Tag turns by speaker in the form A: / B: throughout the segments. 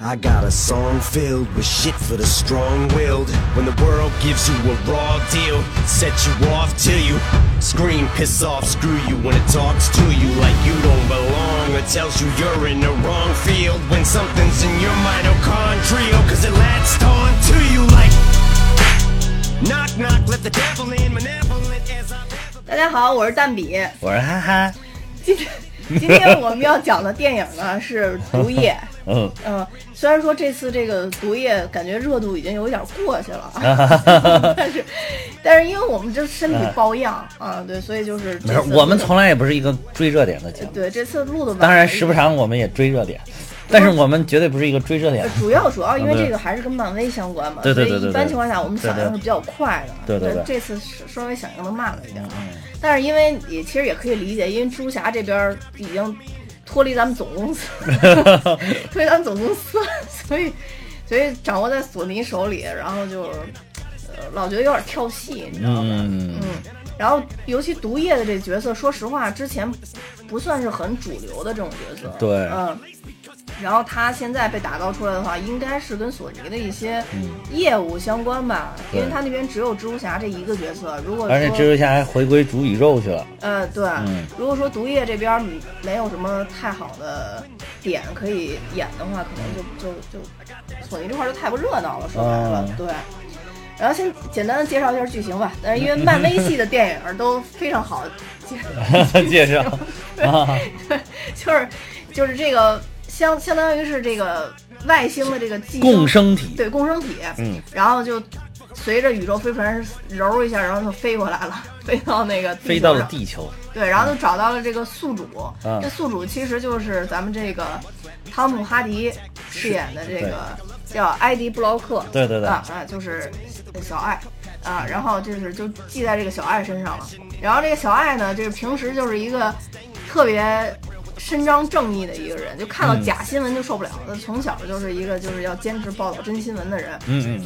A: I got a song filled with shit for the strong-willed. When the world gives you a raw deal, set you off till you scream, piss off, screw you when it talks to you like you don't belong or tells you you're in the wrong field when something's in your mitochondrial cause it latched on to you like knock knock let the devil in malevolent as I
B: 大家好，我是蛋比。
C: 我说哈哈，
B: 今天今天我们要讲的电影呢是《毒液》。 》
C: 嗯，
B: 嗯，虽然说这次这个《毒液》感觉热度已经有点过去了啊，但是但是因为我们这身体抱恙啊，对，所以就是
C: 没事我们从来也不是一个追热点的节目，
B: 对这次录的
C: 当然时不常我们也追热点，但是我们绝对不是一个追热点
B: 呃。主要主要因为这个还是跟漫威相关嘛，
C: 对对对对
B: 所以一般情况下我们响应是比较快的，
C: 对对对
B: 这次稍微响应的慢了一点，
C: 嗯
B: 但是因为也其实也可以理解，因为蜘蛛侠这边已经脱离咱们总公司，脱离咱们总公司，所以所以掌握在索尼手里，然后就呃老觉得有点跳戏，你知道吗？
C: 嗯，
B: 嗯，然后尤其毒液的这角色，说实话，之前不算是很主流的这种角色。
C: 对
B: 嗯。然后他现在被打造出来的话，应该是跟索尼的一些
C: 嗯
B: 业务相关吧，因为
C: 对
B: 他那边只有蜘蛛侠这一个角色。如果
C: 而且蜘蛛侠还回归主宇宙去了。
B: 呃对，
C: 嗯
B: 如果说毒液这边没有什么太好的点可以演的话，可能就就就索尼这块就太不热闹了。说白了，
C: 嗯
B: 对。然后先简单的介绍一下剧情吧，但是因为漫威系的电影都非常好介
C: 介绍 对，
B: 就是就是这个相相当于是这个外星的这个寄生
C: 共生体。
B: 对共生体，
C: 嗯，
B: 然后就随着宇宙飞船揉一下，然后就飞过来了，飞到那个地
C: 飞到了地球。
B: 对，然后就找到了这个宿主，
C: 嗯
B: 这宿主其实就是咱们这个汤姆哈迪饰演的这个叫埃迪布劳克，
C: 对对对
B: 啊啊，就是小爱啊，然后就是就记在这个小爱身上了。然后这个小爱呢，就是平时就是一个特别伸张正义的一个人，就看到
C: 嗯
B: 假新闻就受不了。他从小就是一个就是要坚持报道真新闻的人，
C: 嗯嗯，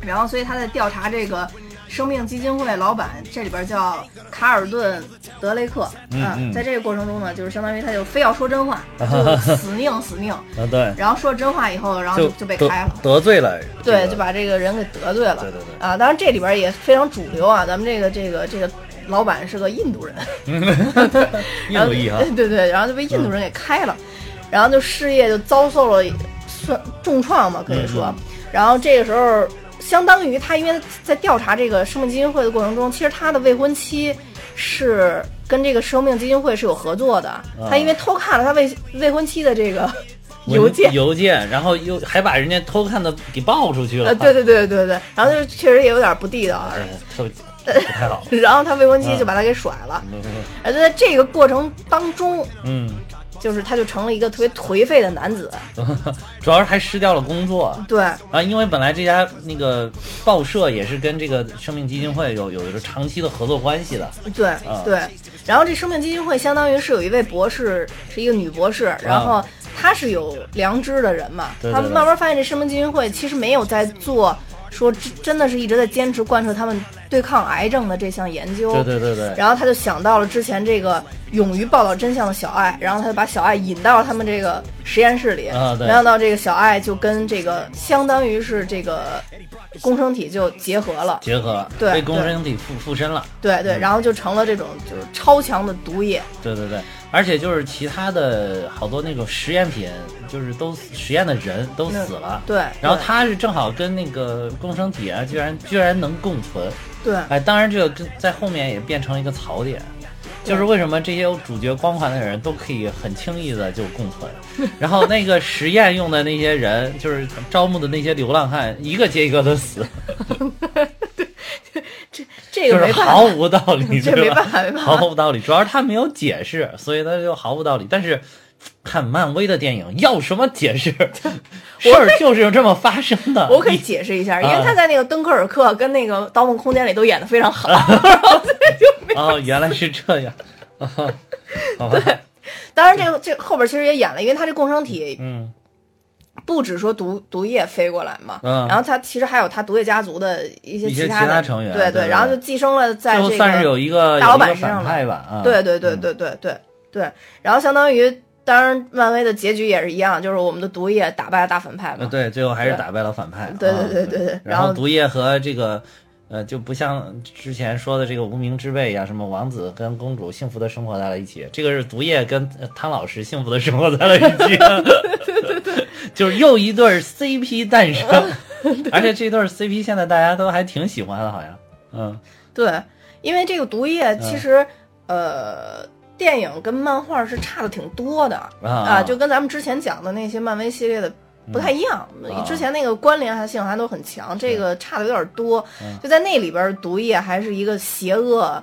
B: 然后所以他在调查这个生命基金会老板，这里边叫卡尔顿·德雷克，
C: 嗯嗯
B: 在这个过程中呢，就是相当于他就非要说真话，就死拧死拧，
C: 啊对，
B: 然后说真话以后，然后就就被开了。
C: 得罪了。
B: 对，就把这个人给得罪了。
C: 对对对
B: 啊，当然这里边也非常主流啊，咱们这个这个这个老板是个印度人，
C: 印度裔哈。
B: 对对对，然后就被印度人给开了，然后就事业就遭受了算重创嘛，可以说。
C: 嗯
B: 然后这个时候，相当于他因为在调查这个生命基金会的过程中，其实他的未婚妻是跟这个生命基金会是有合作的。他因为偷看了他未未婚妻的这个 邮件。
C: 邮件，然后又还把人家偷看的给爆出去了。
B: 呃，对对对对对，然后就确实也有点不地道啊，
C: 不太好。
B: 然后他未婚妻就把他给甩了，而就在这个过程当中，
C: 嗯，
B: 就是他就成了一个特别颓废的男子，
C: 主要是还失掉了工作。
B: 对。
C: 啊，因为本来这家那个报社也是跟这个生命基金会有有一个长期的合作关系的。
B: 对对。然后这生命基金会相当于是有一位博士，是一个女博士，然后她是有良知的人嘛，
C: 啊对对对。
B: 他们慢慢发现这生命基金会其实没有在做，说真真的是一直在坚持贯彻他们对抗癌症的这项研究，
C: 对对对对，
B: 然后他就想到了之前这个勇于报道真相的小爱，然后他就把小爱引到了他们这个实验室里。
C: 啊对
B: 没想到这个小爱就跟这个相当于是这个共生体就结合了，
C: 结合了，
B: 对
C: 被共生体附附身了。
B: 对对，然后就成了这种就是超强的毒液。
C: 对对对，而且就是其他的好多那种实验品，就是都实验的人都死了。
B: 对，
C: 然后他是正好跟那个共生体啊，居然居然能共存。
B: 对
C: 哎，当然这个跟在后面也变成了一个槽点，就是为什么这些有主角光环的人都可以很轻易的就共存，然后那个实验用的那些人，就是招募的那些流浪汉，一个接一个的死，
B: 这
C: 就是
B: 个
C: 毫无道理，
B: 这没办法没办法
C: 毫无道理。主要是他没有解释，所以他就毫无道理。但是看漫威的电影要什么解释？事儿就是这么发生的。
B: 我可以解释一下，因为
C: 啊
B: 他在那个敦刻尔克跟那个《盗梦空间》里都演的非常好，然后所以就没
C: 哦，原来是这样。啊好吧，
B: 当然，这个这后边其实也演了，因为他这共生体
C: 嗯，
B: 不止说毒毒液飞过来嘛，
C: 嗯
B: 然后他其实还有他毒液家族的一些
C: 其
B: 他的
C: 其他成员
B: 对
C: 对对
B: 然后就寄生了在这个
C: 算是有一个
B: 大老板身上了对对对对对对对，然后相当于当然，漫威的结局也是一样，就是我们的毒液打败了大反派嘛。
C: 呃对，最后还是打败了反派。
B: 对
C: 啊
B: 对对对。对。
C: 然
B: 然后
C: 毒液和这个。呃，就不像之前说的这个无名之辈呀、什么王子跟公主幸福的生活在了一起，这个是毒液跟呃汤老师幸福的生活在了一起，对对对就是又一对儿 CP 诞生，而且这对儿 CP 现在大家都还挺喜欢的，好像，嗯，
B: 对，因为这个毒液其实、呃，电影跟漫画是差的挺多的。
C: 啊
B: 就跟咱们之前讲的那些漫威系列的。不太一样，
C: 啊。
B: 之前那个关联性还都很强，这个差的有点多。
C: 嗯。
B: 就在那里边，毒液还是一个邪恶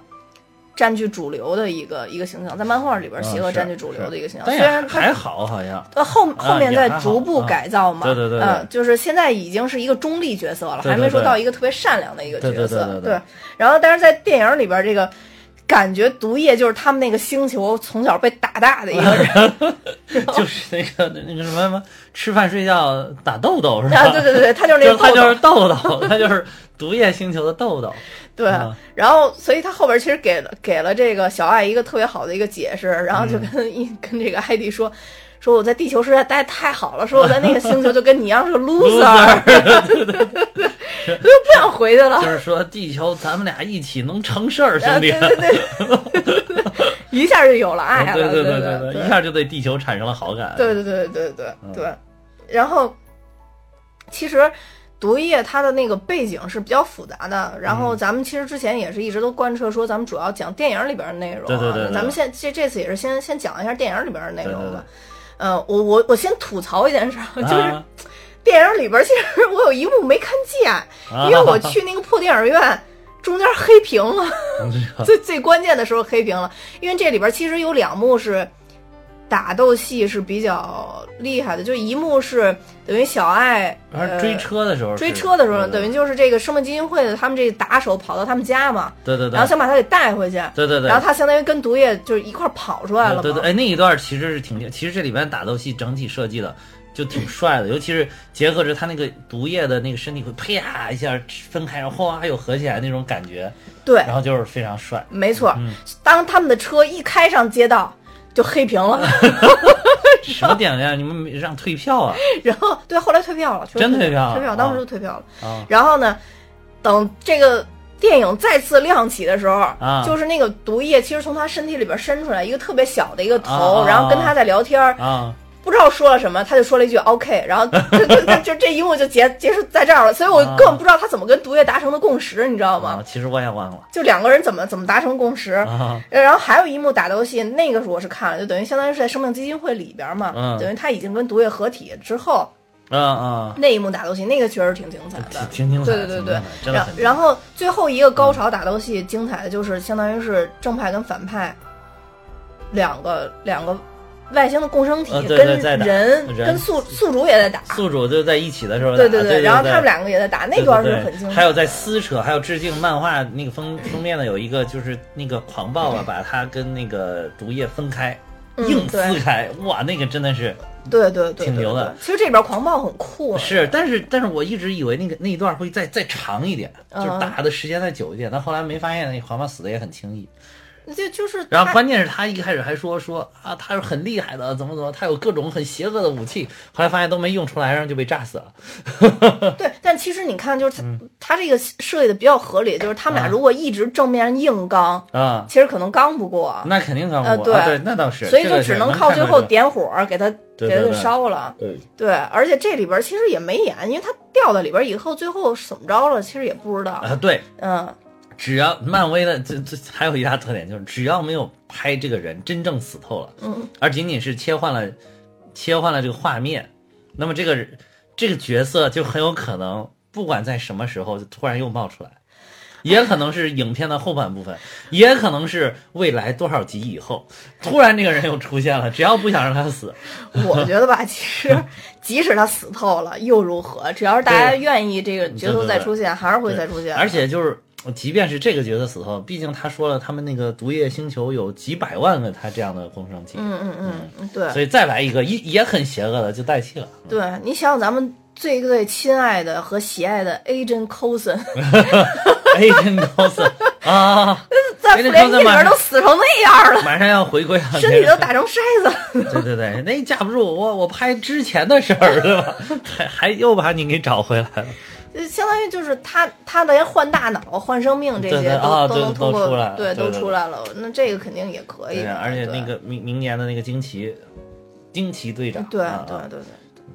B: 占据主流的一个一个形象，在漫画里边，
C: 嗯
B: 邪恶占据主流的一个形象。虽然它
C: 还好，好像，
B: 呃，后后面在逐步
C: 啊
B: 改造嘛，
C: 对对对对。
B: 嗯，就是现在已经是一个中立角色了，还没说到一个特别善良的一个角色，
C: 对。
B: 然后，但是在电影里边，这个感觉毒液就是他们那个星球从小被打大的一个人，
C: 就是那个那个什么什么吃饭睡觉打豆豆是吧？
B: 啊，对对对，他就是那个
C: 他就是
B: 豆，
C: 豆豆，他就是毒液星球的豆豆。
B: 对
C: 啊，
B: 然后所以他后边其实给了给了这个小爱一个特别好的一个解释，然后就
C: 嗯
B: 跟一、跟这个艾迪说。说我在地球实在待得太好了，说我在那个星球就跟你一样是个 loser，他 就不想回去了。
C: 就是说地球咱们俩一起能成事儿，
B: 啊，
C: 兄弟。
B: 对对对，一下就有了爱了，
C: 对
B: 对
C: 对
B: 对
C: 对，一下就对地球产生了好感。
B: 对对对对对
C: 嗯
B: 对。然后，其实毒液它的那个背景是比较复杂的。然
C: 嗯
B: 后咱们其实之前也是一直都贯彻说，咱们主要讲电影里边的内容啊。
C: 对对对对
B: 咱们现这这次也是先先讲一下电影里边的内容
C: 对对对
B: 吧。呃，我我我先吐槽一件事儿，就是
C: 啊
B: 电影里边其实我有一幕没看见，
C: 啊
B: 因为我去那个破电影院。中间黑屏了，最最关键的时候黑屏了，因为这里边其实有两幕是打斗戏是比较厉害的，就一幕是等于小爱呃
C: 追车的时候，
B: 追车的时候，等于就是这个生命基金会的他们这个打手跑到他们家嘛，
C: 对对对，
B: 然后想把他给带回去，
C: 对对对，
B: 然后他相当于跟毒液就是一块儿跑出来了嘛，
C: 对对，哎，那一段其实是挺，其实这里边打斗戏整体设计的就挺帅的，尤其是结合着他那个毒液的那个身体会啪一下分开，然后哗又合起来那种感觉，
B: 对，
C: 然后就是非常帅。
B: 没错，
C: 嗯。
B: 当他们的车一开上街道。就黑屏了，
C: 什么点亮？你们让退票啊？
B: 然后对，后来退票了，
C: 真退
B: 退
C: 票了
B: 退票，当时
C: 啊
B: 就退票了。
C: 啊
B: 然后呢，等这个电影再次亮起的时候，
C: 啊
B: 就是那个毒液其实从他身体里边伸出来一个特别小的一个头，然后跟他在聊天！不知道说了什么，他就说了一句 OK，然后就就这一幕就结结束在这儿了，所以我
C: 啊。
B: 根本不知道他怎么跟毒液达成的共识，你知道吗？
C: 啊，其实我也忘了。
B: 就两个人怎么怎么达成共识。然后还有一幕打斗戏，那个是我是看了，就等于相当于是在生命基金会里边嘛，
C: 嗯。
B: 等于他已经跟毒液合体之后，
C: 啊啊！
B: 那一幕打斗戏，那个确实挺精彩的，
C: 挺挺精彩，
B: 对对对对。
C: 挺精彩，真的
B: 然
C: 很
B: 然后最后一个高潮打斗戏精彩的就是相当于是正派跟反派两个两个外星的共生体
C: 呃对对
B: 跟人
C: 人
B: 跟宿宿主也在打，
C: 宿主就在一起的时候，
B: 对
C: 对
B: 对，然后他们。两个也在打，那段是很精彩。
C: 还有在撕扯，还有致敬漫画那个封封面的有一个就是那个狂暴啊，把它跟那个毒液分开，
B: 嗯
C: 硬撕开，哇，那个真的是
B: 对对对，
C: 挺牛的。
B: 其实这里边狂暴很酷，
C: 是，但是但是我一直以为那个那一段会再再长一点，就打的时间再久一点，但后来没发现那狂暴死的也很轻易。
B: 就就是
C: 然后关键是他一开始还说说啊，他是很厉害的，怎么怎么，他有各种很邪恶的武器，后来发现都没用出来，然后就被炸死了。
B: 对，但其实你看，就是他他这个设计的比较合理，就是他们俩如果一直正面硬刚，
C: 啊，
B: 其实可能刚不过，
C: 那肯定刚
B: 呃
C: 不过，啊
B: 对
C: 对，那倒是，
B: 所以就只能靠最后点火给他给他给
C: 对对对
B: 烧了。
C: 对
B: 对，而且这里边其实也没演，因为他掉到里边以后，最后怎么着了，其实也不知道。
C: 啊，对，
B: 嗯，
C: 只要漫威的这这还有一大特点就是，只要没有拍这个人真正死透了，
B: 嗯，
C: 而仅仅是切换了切换了这个画面，那么这个这个角色就很有可能不管在什么时候就突然又冒出来。也可能是影片的后半部分，也可能是未来多少集以后，突然这个人又出现了。只要不想让他死，
B: 我觉得吧，其实即使他死透了又如何？只要是大家愿意这个角色再出现，还是会再出现。
C: 而且就是，即便是这个角色死后，毕竟他说了，他们那个毒液星球有几百万个他这样的共生体，
B: 嗯嗯嗯嗯，对
C: 所以再来一个也也很邪恶的就代替了。
B: 对，你想想咱们最最亲爱的和喜爱的 Agent
C: 真高森啊，
B: 在复联一里
C: 高森马上
B: 边都死成那样了，
C: 马上要回归了，
B: 身体都打成筛子。
C: 对对对，那架不住我我拍之前的事儿，对吧？还还又把你给找回来了。
B: 就相当于就是他他连换大脑、换生命这些都、都能通过
C: 都出来
B: 对都出来了。那这个肯定也可以
C: 对，而且那个明明年的那个惊奇惊奇队长，
B: 对对对对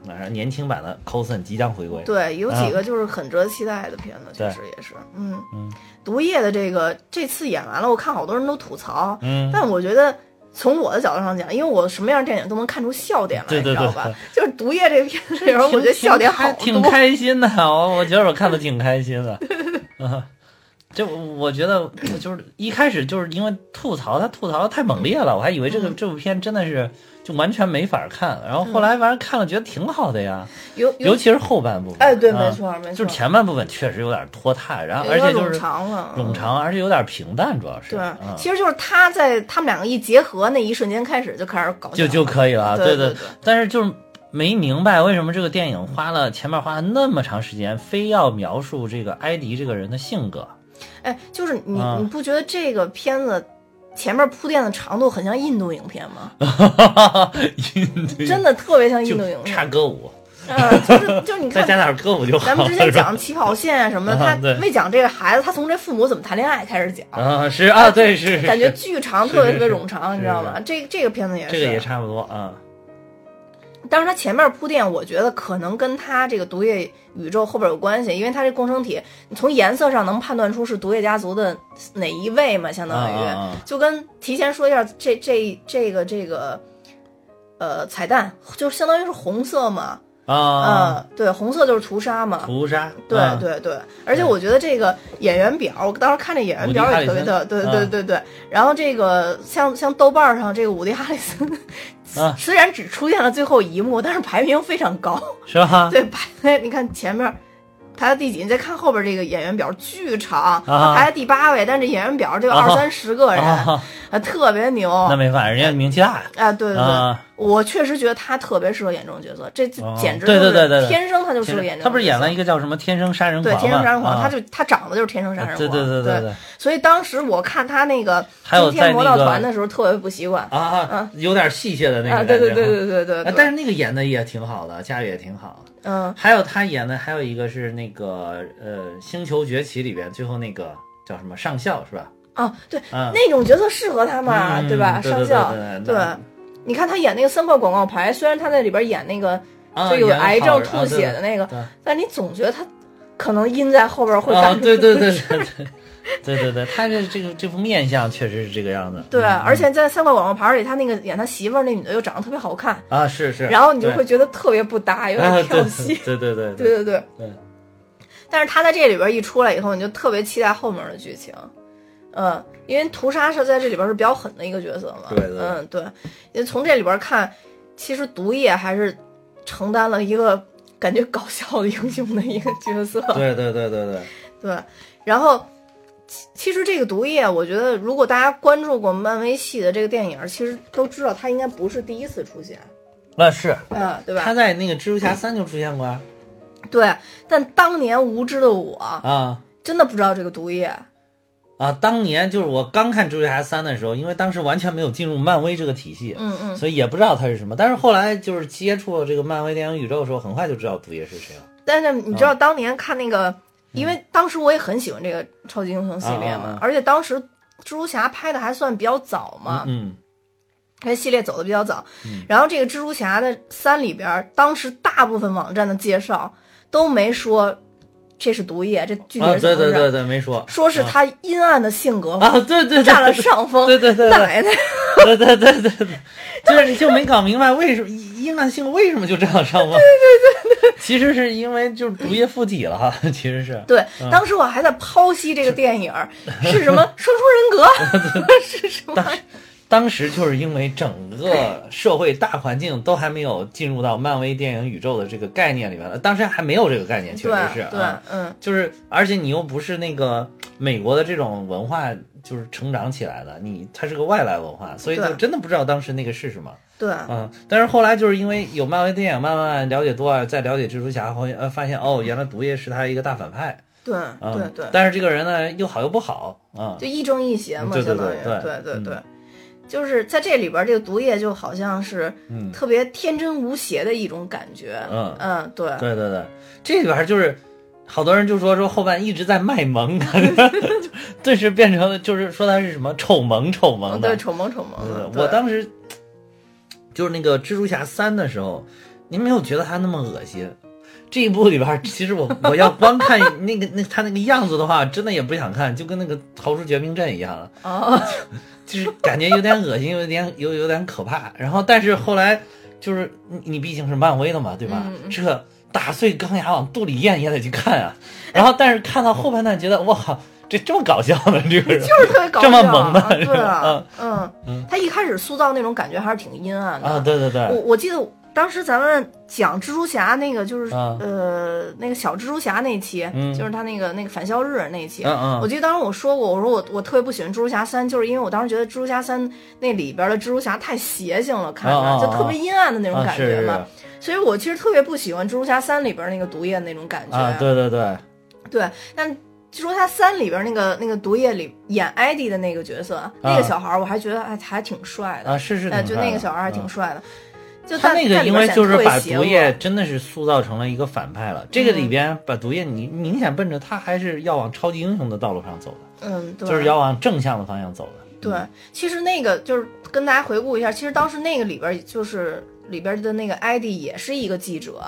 C: 马上年轻版的 cosen 即将回归。
B: 对，有
C: 啊
B: 几个就是很值得期待的片子，确
C: 对
B: 实也是。嗯
C: 嗯
B: 毒液的这个这次演完了，我看好多人都吐槽，
C: 嗯，
B: 但我觉得。从我的角度上讲，因为我什么样的电影都能看出笑点来，
C: 对对
B: 你知道吧
C: 对？
B: 就是《毒液》这个片子里边，我觉得笑点好
C: 挺
B: 多。
C: 开心的，我我觉得我看的挺开心的。啊，就我觉得就是一开始就是因为吐槽，他吐槽的太猛烈了，我还以为这个
B: 嗯
C: 这部片真的是就完全没法看，然后后来反正看了觉得挺好的呀，
B: 有有，
C: 尤其是后半部分。
B: 哎，对，
C: 啊
B: 没错没错，
C: 就是前半部分确实有点拖沓，然后而且就是冗
B: 长了，嗯。
C: 冗长，而且有点平淡，主要是
B: 对
C: 啊，
B: 其实就是他在他们两个一结合那一瞬间开始就开始搞笑
C: 就就可以了，
B: 对
C: 对
B: 对。对
C: 但是就是没明白为什么这个电影花了前面花了那么长时间，非要描述这个埃迪这个人的性格。
B: 哎，就是你
C: 啊
B: 你不觉得这个片子前面铺垫的长度很像印度影片吗？印度真的特别像印度影
C: 差
B: 片，
C: 歌舞，
B: 嗯，就是就是你看。
C: 再加点歌舞就好
B: 咱。们之前讲起跑线啊什么的，他没讲这个孩子，他从这父母怎么谈恋爱开始讲，
C: 啊，是啊，对是，
B: 感觉
C: 是
B: 巨长，特别特别冗长，你知道吗？这这个片子也是，
C: 这个也差不多啊。
B: 但是它前面铺垫，我觉得可能跟它这个毒液宇宙后边有关系，因为它这共生体，你从颜色上能判断出是毒液家族的哪一位嘛，相当于、
C: 啊啊啊
B: 就跟提前说一下，这这这个这个，呃，彩蛋就相当于是红色嘛，
C: 啊，
B: 嗯，对，红色就是屠杀嘛。
C: 屠杀，
B: 对
C: 啊
B: 对对，而且我觉得这个演员表，我当时看这演员表也特别的，对对对对。然后这个像像豆瓣上这个伍迪哈里森，
C: 啊
B: 虽然只出现了最后一幕，但是排名非常高。
C: 是吧？
B: 对，排在 你看前面排到第几，你再看后边这个演员表巨长，
C: 啊
B: 排在第八位，但是这演员表这个
C: 啊
B: 二三十个人，
C: 啊，
B: 啊，特别牛。
C: 那没办法，人家名气大呀。
B: 啊，对对对，
C: 啊，
B: 我确实觉得他特别适合演这种角色，这
C: 哦
B: 简直
C: 对对
B: 就是
C: 对对对
B: 天生他就适合演这种。
C: 他不是演了一个叫什么《天生杀人狂
B: 对》天生杀人狂，
C: 啊
B: 他就他长得就是天生杀人狂。
C: 对对对
B: 对
C: 对
B: 所以当时我看他那个惊天魔盗团的时候，特别不习惯。
C: 啊啊，有点戏谑的那个
B: 啊，
C: 感觉。
B: 对对对对对对。
C: 但是那个演的也挺好的，驾驭也挺好。
B: 嗯，
C: 还有他演的还有一个是那个呃《星球崛起》里边最后那个叫什么上校是吧？
B: 哦，对，
C: 啊，
B: 那种角色适合他嘛，
C: 嗯
B: 对吧？上校，
C: 对
B: 你看他演那个三块广告牌虽然他在里边演那个就有癌症吐血的那个但你总觉得他可能阴在后边会
C: 对对对对对对对他这这个这副面相确实是这个样子。
B: 对而且在三块广告牌里他那个演他媳妇那女的又长得特别好看
C: 啊是是
B: 然后你就会觉得特别不搭有点跳戏
C: 对对对
B: 对对对。但是他在这里边一出来以后你就特别期待后面的剧情。嗯，因为屠杀是在这里边是比较狠的一个角色嘛，
C: 对对。
B: 嗯对，因为从这里边看，其实毒液还是承担了一个感觉搞笑的英雄的一个角色，
C: 对对对对对，
B: 对，然后其其实这个毒液，我觉得如果大家关注过漫威系的这个电影，其实都知道他应该不是第一次出现，
C: 那是。
B: 嗯，对吧？
C: 他在那个蜘蛛侠三就出现过。啊
B: 对，但当年无知的我
C: 啊。
B: 真的不知道这个毒液，
C: 啊，当年就是我刚看蜘蛛侠三的时候，因为当时完全没有进入漫威这个体系，
B: 嗯嗯。
C: 所以也不知道它是什么。但是后来就是接触了这个漫威电影宇宙的时候，很快就知道毒液是谁了。
B: 但是你知
C: 啊
B: 道当年看那个，因为当时我也很喜欢这个超级英雄系列嘛，
C: 啊啊啊
B: 而且当时蜘蛛侠拍的还算比较早嘛，
C: 嗯，
B: 这系列走的比较早。然后这个蜘蛛侠的三里边，当时大部分网站的介绍都没说这是毒液，这具体
C: 啊，
B: 是？
C: 对对对对，没说，
B: 说是他阴暗的性格
C: 啊，对对对，
B: 占了上风。
C: 对对对对
B: 奶奶，
C: 对对对对对，就是你就没搞明白为什么阴暗性为什么就这样上风？对对对对，其实是因为就是毒液附体了哈，其实是。
B: 对，当时我还在剖析这个电影儿是什么双重人格，是什么？
C: 当时就是因为整个社会大环境都还没有进入到漫威电影宇宙的这个概念里面了，当时还没有这个概念，确实是
B: 对
C: 啊，，
B: 嗯，
C: 就是而且你又不是那个美国的这种文化就是成长起来的，你它是个外来文化，所以就真的不知道当时那个是什么。
B: 对，
C: 嗯，但是后来就是因为有漫威电影，慢慢了解多了，再了解蜘蛛侠后，呃，发现哦，原来毒液是他一个大反派。
B: 对
C: 嗯
B: 对对，
C: 但是这个人呢又好又不好啊，
B: 就亦正亦邪嘛，
C: 对对
B: 相当于
C: 对对
B: 对对，就是在这里边，这个毒液就好像是
C: 嗯
B: 特别天真无邪的一种感觉。
C: 嗯
B: 嗯，对
C: 对对对，这里边就是好多人就说说后半一直在卖萌，顿时变成了就是说他是什么丑萌丑萌的
B: 嗯对，，丑萌丑萌的。
C: 我当时就是那个蜘蛛侠三的时候，您没有觉得他那么恶心？这一部里边，其实我我要光看那个那他那个样子的话，真的也不想看，就跟那个逃出绝命镇一样了，
B: 哦，
C: 就是感觉有点恶心，有点有有点可怕。然后，但是后来就是你你毕竟是漫威的嘛，对吧？这打碎钢牙往肚里咽也得去看啊。然后，但是看到后半段，觉得哇靠，这这么搞笑的这个人，
B: 就是特别搞笑，
C: 这么萌的
B: 啊对啊
C: 嗯，
B: 嗯，他一开始塑造那种感觉还是挺阴暗的。
C: 啊，对对对，
B: 我我记得当时咱们讲蜘蛛侠那个，就是、
C: 啊
B: 呃那个小蜘蛛侠那一期，
C: 嗯
B: 就是他那个那个返校日那一期。
C: 嗯嗯
B: 我记得当时我说过，我说我我特别不喜欢蜘蛛侠三，就是因为我当时觉得蜘蛛侠三那里边的蜘蛛侠太邪性了，看着、就特别阴暗的那种
C: 啊
B: 感觉嘛。
C: 是
B: 所以我其实特别不喜欢蜘蛛侠三里边那个毒液那种感觉。
C: 啊，对对对，
B: 对，但蜘蛛侠三里边那个那个毒液里演艾迪的那个角色，那个小孩儿我还觉得还还挺帅的
C: 啊是是
B: 哎，就那个小孩儿还挺
C: 嗯
B: 帅的。就
C: 他那个因为就是把毒液真的是塑造成了一个反派了。这个里
B: 嗯
C: 边把毒液，你明显奔着他还是要往超级英雄的道路上走的，
B: 嗯，对，
C: 就是要往正向的方向走的。
B: 对，其实那个就是跟大家回顾一下，其实当时那个里边就是里边的那个艾迪也是一个记者，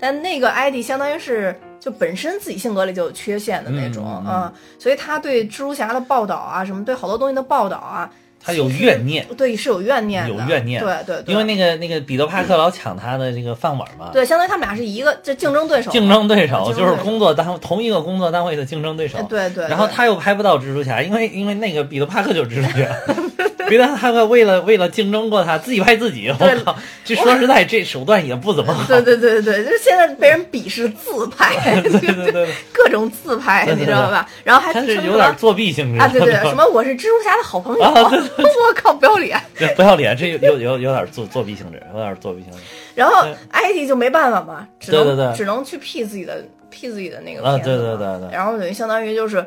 B: 但那个艾迪相当于是就本身自己性格里就有缺陷的那种
C: 嗯
B: 所以他对蜘蛛侠的报道啊，什么对好多东西的报道啊，
C: 他有怨念，
B: 对，是有怨念的，
C: 有怨念
B: 对对对，
C: 因为那个那个彼得帕克老抢他的这个饭碗嘛。
B: 对，相当于他们俩是一个这竞争对手，
C: 竞争对手就是工作单同一个工作单位的竞争对手
B: 对，对
C: 然后他又拍不到蜘蛛侠，因为因为那个彼得帕克就是蜘蛛侠，彼得帕克为了为了竞争过他，自己拍自己，
B: 对
C: 我靠，这说实在这手段也不怎么好。
B: 对对对对，就是现在被人鄙视自拍，
C: 对对对，
B: 各种自拍，你知道吧？然后还
C: 他是有点作弊性质
B: 啊，对对，
C: 的
B: 什么我是蜘蛛侠的好朋友，我靠，不要脸。
C: 不要脸，这有有有有点作作弊性质，有点作弊性质。
B: 然后
C: 对。
B: 艾迪就没办法嘛，只能只能去 P 自己的 P 自己的那个
C: 啊
B: 片子
C: 对对对对。
B: 然后等于相当于就是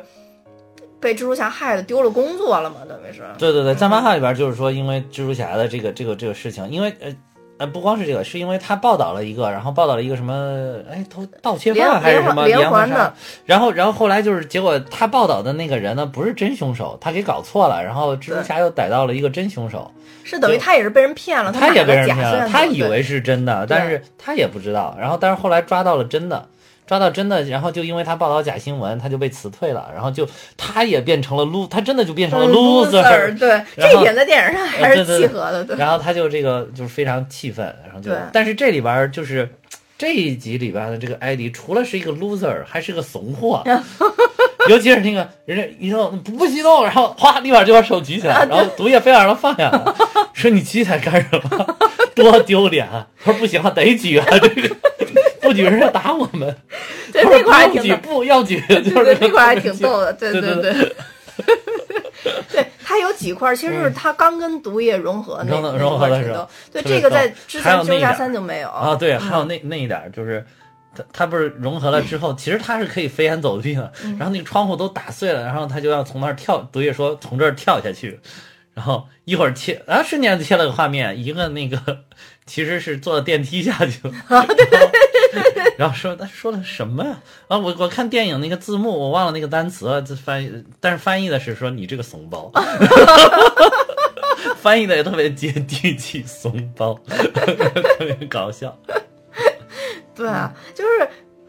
B: 被蜘蛛侠害的丢了工作了嘛，等于是。
C: 对对对，在漫画里边就是说，因为蜘蛛侠的这个这个这个事情，因为呃呃不光是这个，是因为他报道了一个，然后报道了一个什么，哎，偷盗窃
B: 连
C: 犯还是什么
B: 连环的，
C: 然后然后后来就是结果他报道的那个人呢不是真凶手，他给搞错了，然后蜘蛛侠又逮到了一个真凶手，
B: 是等于他也是被人骗了，
C: 他也被人骗了，他以为是真的，但是他也不知道，然后但是后来抓到了真的。抓到真的，然后就因为他报道假新闻，他就被辞退了，然后就他也变成了 lo，他真的就变成了
B: loser，对，这一
C: 后
B: 点在电影上还是契合的，对。
C: 然后他就这个就是非常气愤，然后就
B: 对，
C: 但是这里边就是这一集里边的这个艾迪，除了是一个 loser，还是个怂货，尤其是那个人家一动不不激动，然后哗立马就把手举起
B: 啊
C: 来，然后毒液非要让他放下来，说你举起来干什么？多丢脸啊！他说不行啊，得举啊，这个不举人要打我们。
B: 对那块还，挺
C: 不要举，就是
B: 对，那块还挺逗的，对
C: 对对
B: 对。他，有几块其实是它刚跟毒液融合那
C: 融合融合的时候。
B: 对，这个在之前蜘蛛侠三就没有
C: 啊，对，还有那那一点就是，他他不是融合了之后，其实他是可以飞檐走壁的，然后那个窗户都打碎了，然后他就要从那儿跳，毒液说从这儿跳下去，然后一会儿切啊，瞬间切了个画面，一个那个其实是坐电梯下去了，
B: 啊
C: 然后说他说的什么呀？啊，我我看电影那个字幕，我忘了那个单词了，这翻译，但是翻译的是说你这个怂包。翻译的也特别接地气，怂包，特别搞笑。
B: 对啊，就是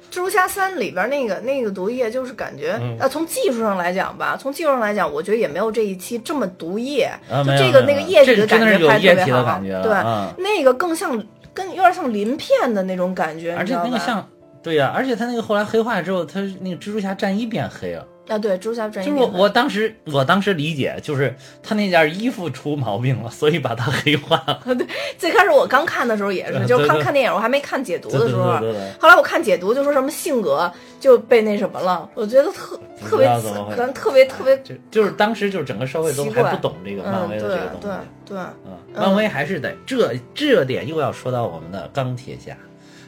B: 蜘蛛侠三里边那个那个毒液，就是感觉、
C: 嗯
B: 呃，从技术上来讲吧，从技术上来讲，我觉得也没有这一期这么毒液，
C: 啊，
B: 就这个那个液体的感觉拍特别好，
C: 感觉了
B: 对，
C: 啊
B: 那个更像跟有点像鳞片的那种感觉，
C: 而且？那个像，对呀、而且他那个后来黑化之后，他那个蜘蛛侠战衣变黑了。
B: 啊，对，蜘蛛侠
C: 就是我我当时我当时理解就是他那件衣服出毛病了，所以把他黑化了。
B: 对最开始我刚看的时候也是，就是看看电影，我还没看解读的时候。后来我看解读就说什么性格就被那什么了，我觉得特特别可能特别特别
C: 就就是当时就是整个社会都还不懂这个漫
B: 嗯，
C: 威
B: 对
C: 的这个东西。
B: 对对，
C: 嗯，漫威还是得这这点又要说到我们的钢铁侠。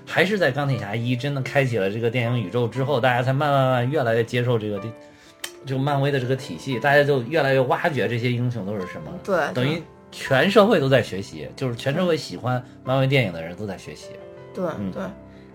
C: 还是在钢铁侠一真的开启了这个电影宇宙之后，大家才慢慢慢慢越来越接受这个这个漫威的这个体系，大家就越来越挖掘这些英雄都是什么。
B: 对，
C: 等于全社会都在学习，就是全社会喜欢漫威电影的人都在学习。
B: 对
C: 嗯
B: 对。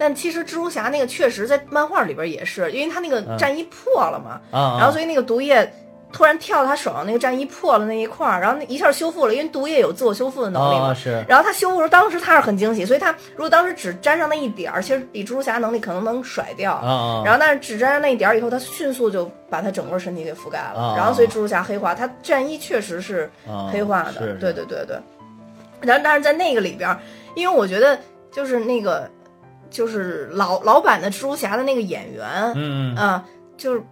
B: 但其实蜘蛛侠那个确实在漫画里边也是，因为他那个战衣破了嘛，然后所以那个毒液突然跳到他手上，那个战衣破了那一块儿，然后那一下修复了，因为毒液有自我修复的能力嘛。然后他修复的时候，当时他是很惊喜，所以他如果当时只沾上那一点儿，其实比蜘蛛侠能力可能能甩掉。然后但是只沾上那一点儿以后，他迅速就把他整个身体给覆盖了。
C: 啊
B: 然后所以蜘蛛侠黑化，他战衣确实是
C: 啊
B: 黑化的。
C: 是是
B: 对对对对。然后但是在那个里边儿，因为我觉得就是那个就是老老版的蜘蛛侠的那个演员，
C: 嗯嗯，
B: 啊，就是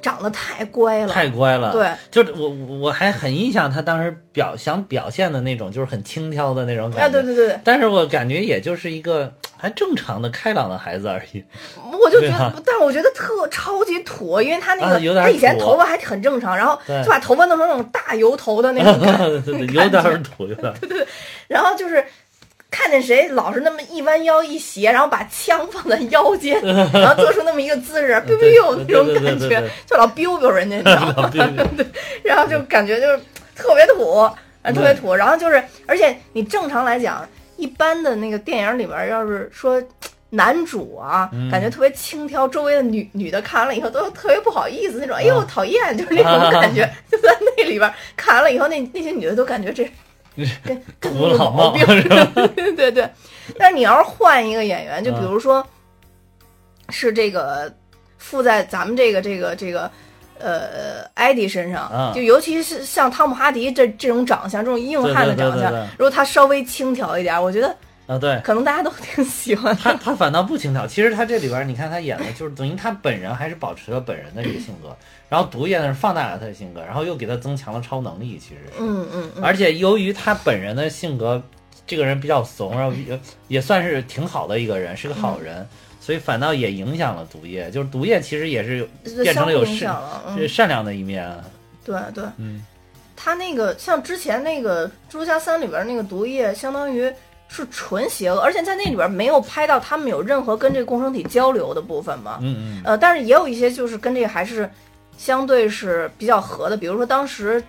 B: 长得太乖了，
C: 太乖了。
B: 对，
C: 就是我我我还很印象他当时表想表现的那种，就是很轻佻的那种感
B: 啊，
C: 觉。
B: 对对对，
C: 但是我感觉也就是一个还正常的开朗的孩子而已。
B: 我就觉得，但是我觉得特超级土，因为他那个、他以前头发还很正常，然后
C: 对
B: 就把头发弄成那种大油头的那种感
C: 对对对，有点儿土，有点 儿。
B: 然后就是看见谁老是那么一弯腰一斜，然后把枪放在腰间，然后做出那么一个姿势，biu
C: 对
B: biu 那种感觉就老 biu biu 人家，你知道吗？对，然后就感觉就是特别土，啊，特别土。然后就是，而且你正常来讲，一般的那个电影里边，要是说。男主啊，
C: 嗯
B: 感觉特别轻佻，周围的女女的看完了以后都特别不好意思那种，哎呦
C: 啊
B: 讨厌，就是那种感觉。就在那里边看完了以后，那那些女的都感觉这跟跟
C: 土
B: 有
C: 老
B: 毛病，
C: 是吧？
B: 对对对。但是你要是换一个演员，就比
C: 嗯
B: 如说是这个附在咱们这个这个这个呃艾迪身上，
C: 嗯
B: 就尤其是像汤姆哈迪这这种长相，这种硬汉的长相，
C: 对对对对对
B: 如果他稍微轻佻一点，我觉得
C: 啊，对。
B: 可能大家都挺喜欢
C: 他他反倒不轻佻，其实他这里边儿你看他演的就是等于他本人还是保持了本人的这个性格，然后毒液呢是放大了他的性格，然后又给他增强了超能力，其实是。
B: 嗯嗯嗯，
C: 而且由于他本人的性格，这个人比较怂，然后也也算是挺好的一个人，是个好人，所以反倒也影响了毒液。就是毒液其实也是变成了有善善良的一面。
B: 对对，
C: 嗯，
B: 他那个像之前那个《蜘蛛侠三》里边那个毒液，相当于是纯邪恶，而且在那里边没有拍到他们有任何跟这个共生体交流的部分嘛。
C: 嗯嗯
B: 呃，但是也有一些就是跟这个还是相对是比较合的，比如说当时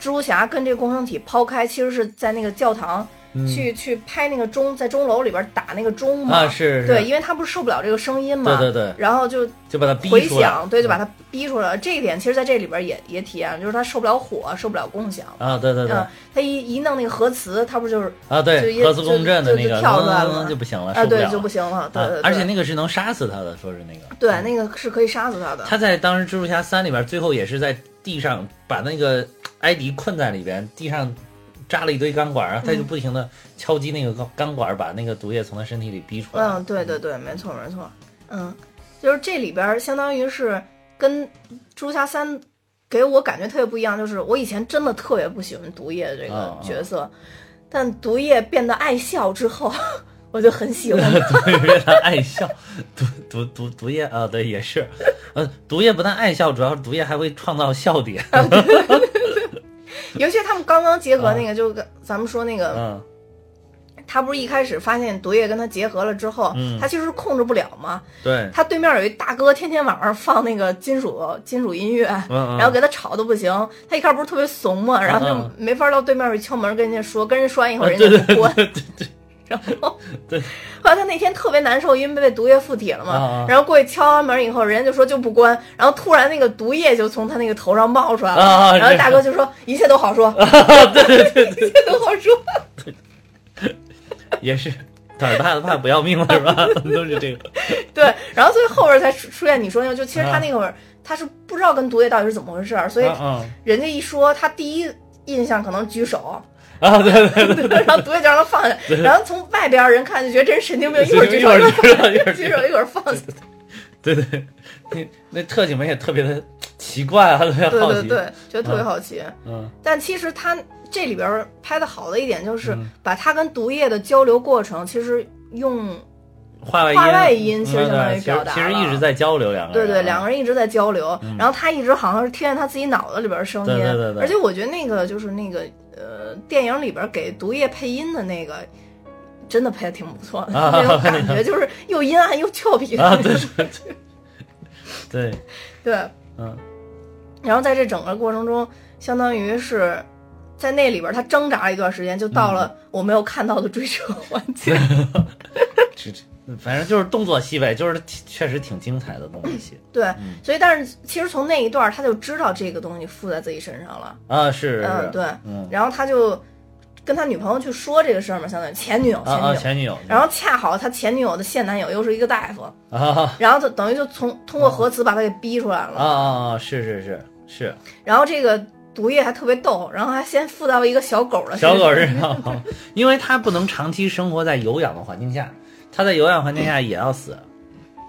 B: 蜘蛛侠跟这个共生体抛开，其实是在那个教堂
C: 嗯，
B: 去、去拍那个钟，在钟楼里边打那个钟嘛。
C: 啊是是，
B: 对，因为他不是受不了这个声音嘛。
C: 对对对，
B: 然后就
C: 就把他逼
B: 回
C: 出来
B: 响，对，就把他逼出来了。这一点其实在这里边也也体验，就是他受不了火，受不了共享。
C: 啊，对对对
B: 嗯，他一一弄那个核磁，他不就是
C: 啊，对核磁共振的
B: 就就
C: 那个
B: 跳出来了
C: 嗯就不行了，
B: 啊，对，就不行了，对
C: 而且那个是能杀死他的，说是那个。
B: 对那个是可以杀死他的。
C: 他在当时蜘蛛侠三里边，最后也是在地上把那个艾迪困在里边，地上扎了一堆钢管，然后他就不停的敲击那个钢钢管，把那个毒液从他身体里逼出来。
B: 嗯，对对对，没错没错，嗯，就是这里边儿相当于是跟《蜘蛛侠三》给我感觉特别不一样，就是我以前真的特别不喜欢毒液这个
C: 嗯嗯
B: 角色，但毒液变得爱笑之后，我就很喜欢他。
C: 对，让他爱笑，毒毒毒毒液啊，对，也是，呃，毒液不但爱笑，主要是毒液还会创造笑点。
B: 尤其他们刚刚结合那个，就跟咱们说那个，
C: 嗯
B: 他不是一开始发现毒液跟他结合了之后，
C: 嗯
B: 他其实控制不了嘛。
C: 对，
B: 他对面有一大哥，天天晚上放那个金属金属音乐，然后给他吵的不行。他一开始不是特别怂嘛，然后他就
C: 嗯
B: 没法到对面去敲门跟人家说，跟人说完以后人家就关。
C: 对对对，
B: 然后，
C: 对
B: 后来他那天特别难受，因为被毒液附体了嘛。然后过去敲完门以后，人家就说就不关。然后突然那个毒液就从他那个头上冒出来了，然后大哥就说一切都好说，
C: 对对对对，
B: 一切都好说。
C: 也是胆儿大的怕不要命了是吧？都是这个。
B: 对，然后所以后边才出出现你说那个，就其实他
C: 啊
B: 那会儿他是不知道跟毒液到底是怎么回事儿，所以
C: 嗯
B: 人家一说，他第一印象可能举手，
C: 嗯啊，对对 对。
B: 然后毒液就让他放下，然后从外边人看就觉得真神经病，一会儿举手一会儿举手一会儿放下，
C: 对对，那那特警们也特别的奇怪啊，特别好奇。
B: 对对对，觉得特别好奇。
C: 嗯
B: 但其实他这里边拍的好的一点就是
C: 嗯
B: 把他跟毒液的交流过程，其实用
C: 话外音，
B: 话外音其实
C: 嗯
B: 相当于
C: 对其实
B: 表达
C: 其实一直在交流两个。
B: 对对，两个人一直在交流，然后他一直好像是听见他自己脑子里边的声音，
C: 对对对对
B: 而且我觉得那个就是那个呃电影里边给毒液配音的那个，真的配的挺不错的，
C: 啊
B: 那种 感觉就是又阴暗又俏皮。的
C: 啊，对对对，对，
B: 对，
C: 嗯。
B: 然后在这整个过程中，相当于是在那里边他挣扎了一段时间，就到了
C: 嗯。
B: 我没有看到的追车环节。
C: 反正就是动作戏呗，就是确实挺精彩的动作戏
B: 对，所以但是其实从那一段他就知道这个东西附在自己身上了，
C: 啊，是，是
B: 嗯，对，
C: 嗯。
B: 然后他就跟他女朋友去说这个事儿嘛，相当于前女友，前
C: 啊啊，
B: 女友。
C: 前女友，
B: 然后恰好他前女友的现男友又是一个大夫，
C: 啊
B: 然后就等于就从通过核磁把他给逼出来了。
C: 啊啊啊，是是是是，
B: 然后这个毒液还特别逗，然后还先附到一个小狗的身上
C: 小狗身上，因为它不能长期生活在有氧的环境下，它在有氧环境下也要死，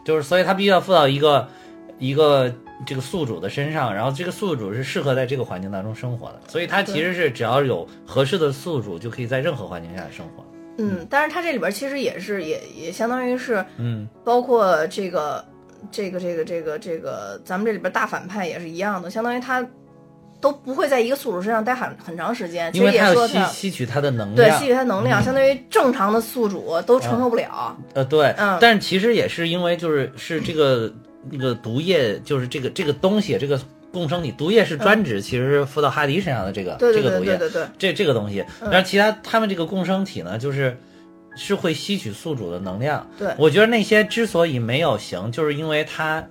C: 就是所以他必须要附到一个一个这个宿主的身上，然后这个宿主是适合在这个环境当中生活的，所以他其实是只要有合适的宿主就可以在任何环境下生活。
B: 嗯，但是它这里边其实也是也也相当于是
C: 嗯
B: 包括这个这个这个这个这个咱们这里边大反派也是一样的，相当于他都不会在一个宿主身上待很很长时间，其
C: 因为
B: 也说他
C: 吸取它的能量。
B: 对，吸取他能量，相当于正常的宿主都承受不了。
C: 呃，对，
B: 嗯。
C: 但是其实也是因为就是是这个那个毒液，就是这个这个东西，这个共生体，毒液是专指其实是附到哈迪身上的这个、这个毒液，
B: 对对对对，
C: 这这个东西，
B: 嗯。
C: 然后其他他们这个共生体呢，就是是会吸取宿主的能量。
B: 对。
C: 我觉得那些之所以没有行，就是因为他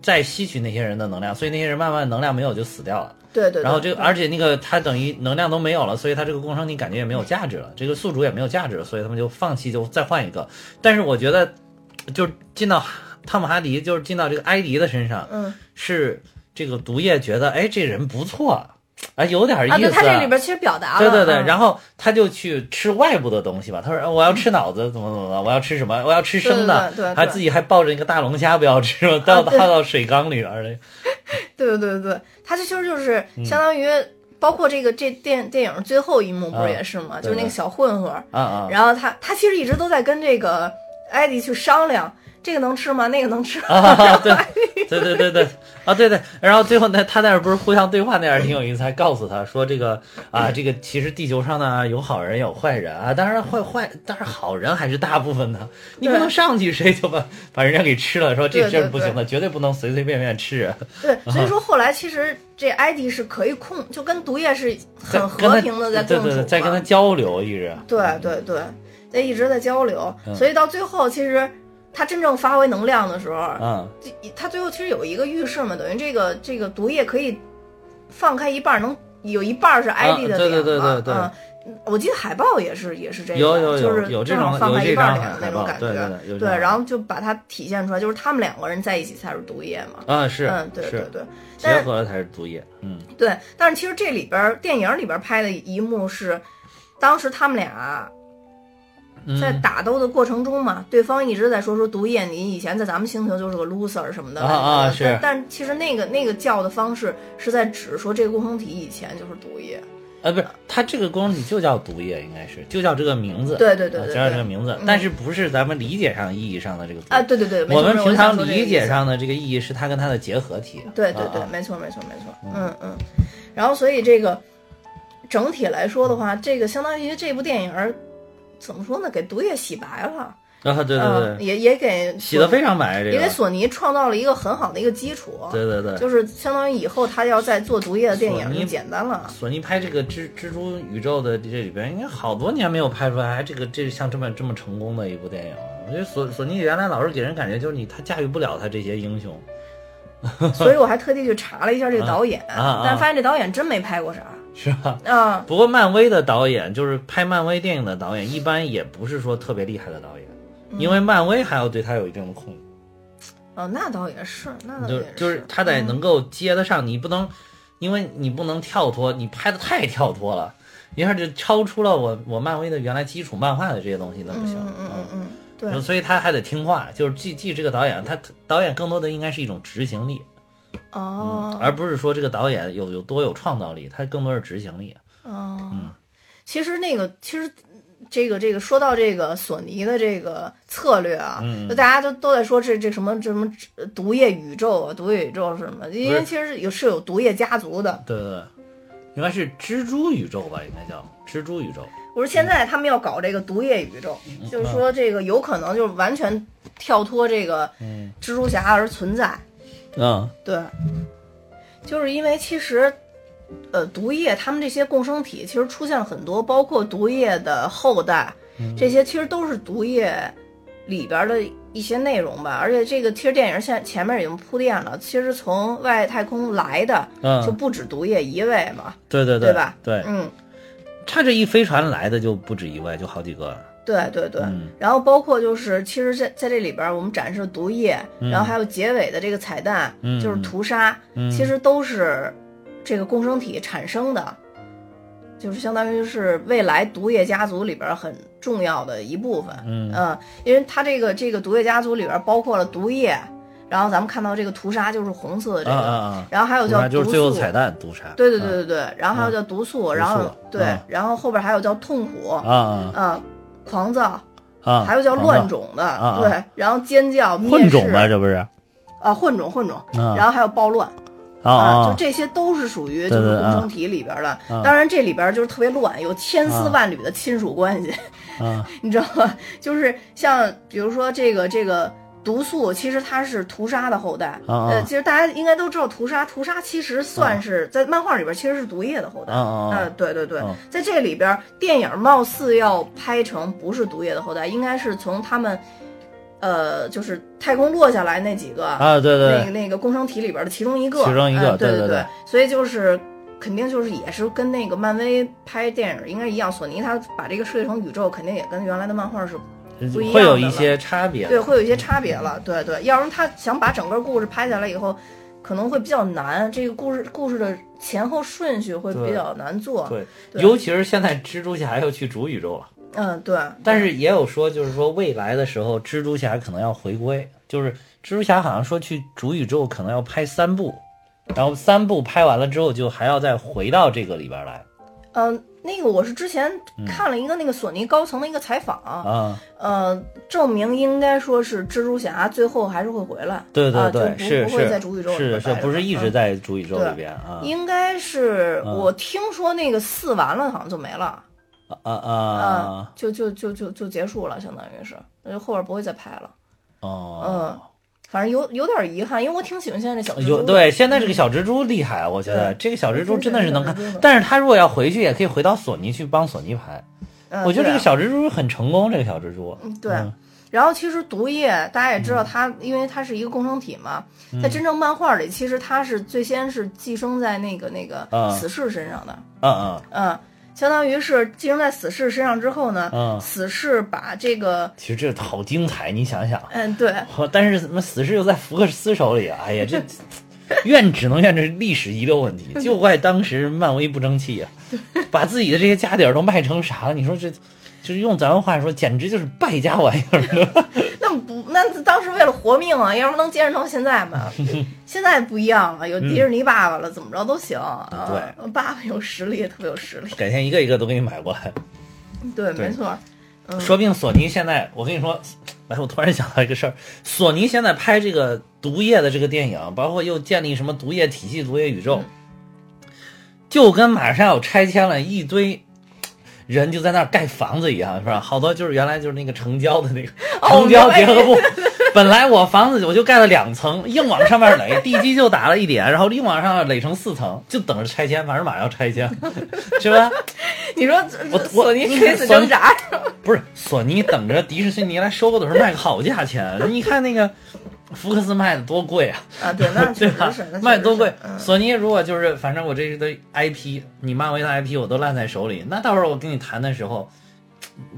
C: 在吸取那些人的能量，所以那些人慢慢能量没有就死掉了。
B: 对对对。
C: 然后这个，而且那个他等于能量都没有了，所以他这个共生体感觉也没有价值了，这个宿主也没有价值了，所以他们就放弃，就再换一个。但是我觉得，就进到汤姆哈迪，就是进到这个埃迪的身上，
B: 嗯
C: 是这个毒液觉得，哎，这人不错，哎，有点意思、
B: 啊，对他这里边其实表达了，
C: 对对对，
B: 嗯
C: 然后他就去吃外部的东西吧。他说：“我要吃脑子，怎么怎么的，我要吃什么？我要吃生的。
B: 对对对对
C: 他自己还抱着一个大龙虾不要吃嘛，倒
B: 啊
C: 倒到水缸里边儿的。
B: 对对对对，他这其实就是
C: 嗯
B: 相当于。包括这个这电电影最后一幕不
C: 啊
B: 是也是吗？
C: 对
B: 就是那个小混混，
C: 啊啊
B: 然后他他其实一直都在跟这个艾迪去商量，这个能吃吗？那个能吃吗？
C: 啊！对 对对对对啊！对对，然后最后呢，他那儿不是互相对话那样挺有意思，还告诉他说这个啊，这个其实地球上呢有好人有坏人啊，当然坏坏，但是好人还是大部分的，你不能上去谁就把把人家给吃了，说这
B: 对对
C: 事儿不行的，绝对不能随随便便吃。
B: 对，所以说后来其实这艾迪是可以控，就跟毒液是很和平的在共处嘛，
C: 对对对，在跟他交流一直。
B: 对对对，在一直在交流，
C: 嗯
B: 所以到最后其实他真正发挥能量的时候，
C: 嗯。
B: 这他最后其实有一个预示嘛，等于这个这个毒液可以放开一半，能有一半是艾迪的
C: 啊对
B: 脸嘛
C: 对对对对。
B: 嗯我记得海报也是也是这个，
C: 有有有
B: 就是
C: 有这种
B: 放开一半脸的那种感觉，
C: 对对有这张
B: 然后就把它体现出来，就是他们两个人在一起才是毒液嘛。
C: 啊是
B: 嗯，对对对，但是
C: 结合了才是毒液。嗯。
B: 对，但是其实这里边儿电影里边儿拍的一幕是，当时他们俩在
C: 嗯
B: 打斗的过程中嘛，对方一直在说说毒液，你以前在咱们星球就是个 loser 什么的
C: 啊啊是
B: 但但其实那个那个叫的方式是在指说这个共同体以前就是毒液。
C: 啊不是，他这个共同体就叫毒液，应该是就叫这个名字。
B: 对对对
C: 就叫这个名字
B: 嗯，
C: 但是不是咱们理解上意义上的这个
B: 啊，对对对，
C: 我们平常理解上的这个意义是它跟它的结合体。
B: 对对对，没错没错没错，嗯嗯。然后所以这个整体来说的话，这个相当于这部电影儿怎么说呢？给毒液洗白了，
C: 啊对对
B: 嗯，
C: 对，
B: 也也给
C: 洗的非常白，这个。
B: 也给索尼创造了一个很好的一个基础。
C: 对对对，
B: 就是相当于以后他要再做毒液的电影就简单了。
C: 索尼拍这个蜘蜘蛛宇宙的这里边，应该好多年没有拍出来，这个这像这么这么成功的一部电影了。我觉得索索尼原来老是给人感觉就是你他驾驭不了他这些英雄。
B: 所以我还特地去查了一下这个导演，
C: 啊啊
B: 但发现这导演真没拍过啥
C: 是吧？
B: 啊。
C: 不过漫威的导演，就是拍漫威电影的导演，一般也不是说特别厉害的导演，
B: 嗯
C: 因为漫威还要对他有一定的控制，
B: 哦，那倒也是，那倒也是
C: 就是他得
B: 嗯
C: 能够接得上，你不能，因为你不能跳脱，你拍的太跳脱了，一下就超出了我我漫威的原来基础漫画的这些东西，那不行。
B: 嗯嗯嗯嗯，对
C: 嗯所以他还得听话，就是记记这个导演，他导演更多的应该是一种执行力，
B: 哦
C: 而不是说这个导演有有多有创造力，他更多是执行力。
B: 哦，
C: 嗯
B: 其实那个其实。这个这个说到这个索尼的这个策略啊，
C: 嗯
B: 就大家都都在说这这什么这什么毒液宇宙啊，毒液宇宙是什么？因为其实有是有毒液家族的，
C: 对对对，应该是蜘蛛宇宙吧，应该叫蜘蛛宇宙。
B: 我说现在他们要搞这个毒液宇宙，
C: 嗯
B: 就是说这个有可能就是完全跳脱这个蜘蛛侠而存在。
C: 嗯
B: 对，就是因为其实，呃，毒液他们这些共生体其实出现了很多，包括毒液的后代，
C: 嗯
B: 这些其实都是毒液里边的一些内容吧。而且这个其实电影现前面已经铺垫了，其实从外太空来的
C: 嗯，
B: 就不止毒液一位嘛，
C: 对对
B: 对吧
C: 对，
B: 嗯。
C: 他这一飞船来的就不止一位，就好几个。
B: 对对对，
C: 嗯。
B: 然后包括就是，其实在在这里边儿，我们展示了毒液，
C: 嗯。
B: 然后还有结尾的这个彩蛋，
C: 嗯
B: 就是屠杀，
C: 嗯。
B: 其实都是这个共生体产生的，就是相当于是未来毒液家族里边儿很重要的一部分。
C: 嗯。
B: 因为它这个这个毒液家族里边儿包括了毒液，然后咱们看到这个屠杀就是红色的这个，
C: 啊啊啊！
B: 然后还有叫毒
C: 就是最后
B: 素，
C: 彩蛋毒杀。
B: 对对对
C: 啊
B: 对对，然后还有叫毒素，然后对，
C: 嗯。
B: 然后后边还有叫痛苦，
C: 啊啊。
B: 呃，狂躁。
C: 啊！
B: 还有叫乱种的，对，然后尖叫、
C: 混种吧，这不是？
B: 啊，混种混种，
C: 啊
B: 然后还有暴乱
C: 啊啊
B: 就！这些都是属于就是共生体里边的。
C: 啊
B: 当然这里边就是特别乱，有千丝万缕的亲属关系，
C: 啊
B: 你知道吗？就是像比如说这个这个。毒素其实它是屠杀的后代，
C: 啊啊。
B: 呃，其实大家应该都知道屠杀，屠杀其实算是、在漫画里边其实是毒液的后代，呃，对对对，
C: 啊。
B: 在这里边电影貌似要拍成不是毒液的后代，应该是从他们，呃，就是太空落下来那几个，
C: 啊！对对。对，
B: 那个那个共生体里边的其中一个，
C: 其中一个
B: 嗯对对
C: 对。
B: 所以就是肯定就是也是跟那个漫威拍电影应该一样，索尼他把这个设计成宇宙，肯定也跟原来的漫画是
C: 会有一些差别。
B: 对，会有一些差别了。对对，要不然他想把整个故事拍下来以后，可能会比较难。这个故事故事的前后顺序会比较难做。
C: 对，
B: 对
C: 尤其是现在蜘蛛侠要去主宇宙了，
B: 嗯，对。
C: 但是也有说，就是说未来的时候，蜘蛛侠可能要回归，就是蜘蛛侠好像说去主宇宙可能要拍三部，然后三部拍完了之后，就还要再回到这个里边来
B: 嗯、那个我是之前看了一个那个索尼高层的一个采访，
C: 啊。
B: 呃，证明应该说是蜘蛛侠最后还是会回来。
C: 对对
B: 啊
C: 对，是是
B: 在主宇宙里
C: 是是，
B: 边待着
C: 不是一直
B: 嗯
C: 在主宇宙里边啊
B: 应该是
C: 嗯
B: 我听说那个四完了好像就没了，
C: 啊啊
B: 啊，就就就就就结束了，相当于是，就后边不会再拍了。
C: 哦。
B: 嗯，反正有有点遗憾，因为我挺喜欢现在这小蜘蛛
C: 对，现在这个小蜘蛛厉害，我觉得这个小蜘蛛真的是能看。但是他如果要回去，也可以回到索尼去帮索尼拍。
B: 嗯，
C: 我觉得这个小蜘蛛很成功，这个小蜘蛛。
B: 嗯对。
C: 嗯
B: 然后其实毒液大家也知道它，因为它是一个共生体嘛，
C: 嗯
B: 在真正漫画里，其实它是最先是寄生在那个那个
C: 啊
B: 死侍身上的，
C: 嗯嗯，
B: 嗯，相当于是寄生在死侍身上之后呢，
C: 嗯
B: 死侍把这个，
C: 其实这好精彩，你想想。
B: 嗯，对，
C: 但是怎么死侍又在福克斯手里啊？哎呀，这怨只能怨这是历史遗留问题，就怪当时漫威不争气呀、把自己的这些家底儿都卖成啥了？你说这，就是用咱们话说，简直就是败家玩意儿。
B: 那不，那当时为了活命啊，要不能坚持到现在嘛？现在不一样了，有迪士尼爸爸了，怎么着都行。啊
C: 对，
B: 爸爸有实力，特别有实力。
C: 改天一个一个都给你买过来。
B: 对，
C: 对
B: 没错。嗯
C: 说不定索尼现在，我跟你说，哎，我突然想到一个事儿，索尼现在拍这个毒液的这个电影，包括又建立什么毒液体系、毒液宇宙，就跟马上要拆迁了一堆。人就在那儿盖房子一样，是吧？好多就是原来就是那个城郊的那个
B: 哦
C: 城郊结合部。本来我房子我就盖了两层，硬往上面垒，地基就打了一点，然后硬往上垒成四层，就等着拆迁，反正马上要拆迁，是吧？
B: 你说
C: 我
B: 索尼
C: 我
B: 垂死挣扎，
C: 不是索尼等着迪士尼来收购的时候卖个好价钱，你看那个福克斯卖的多贵啊，
B: 啊，对，
C: 对吧？卖多贵索尼如果就是反正我这堆 IP，你漫威的 IP 我都烂在手里，那到时候我跟你谈的时候。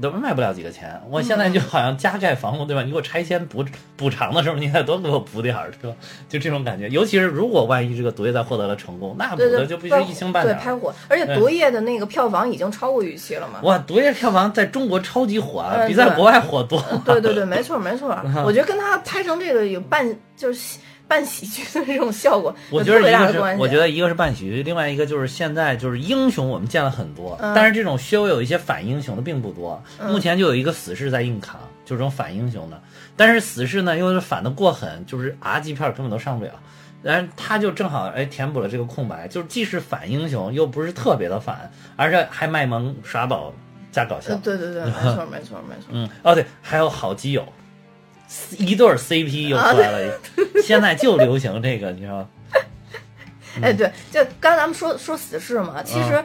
C: 都卖不了几个钱，我现在就好像加盖房屋，对吧？你给我拆迁补补偿的时候，你得多给我补点儿，对吧？就这种感觉。尤其是如果万一这个毒液再获得了成功，那补
B: 对对，
C: 的就必须一星半点儿。
B: 对拍火，而且毒液的那个票房已经超过预期了嘛。
C: 哇，毒液票房在中国超级火啊，比在国外火多了。
B: 对对对，没错没错。
C: 嗯
B: 我觉得跟他拍成这个有半就是半喜剧的这种效果，
C: 我觉得一个是。我觉得一个是半喜剧，另外一个就是现在就是英雄我们见了很多，
B: 嗯
C: 但是这种稍微有一些反英雄的并不多。
B: 嗯
C: 目前就有一个死侍在硬扛，就这种反英雄的，但是死侍呢又是反的过狠，就是 R 级片根本都上不了。然后他就正好哎填补了这个空白，就是既是反英雄，又不是特别的反，而且还卖萌耍宝加搞笑
B: 呃。对对对，没错没错没错。
C: 嗯，哦对，还有好基友，一对儿 CP 又出来了，现在就流行这个，你知道吗？
B: 哎，对，就刚才咱们说说死侍嘛，其实，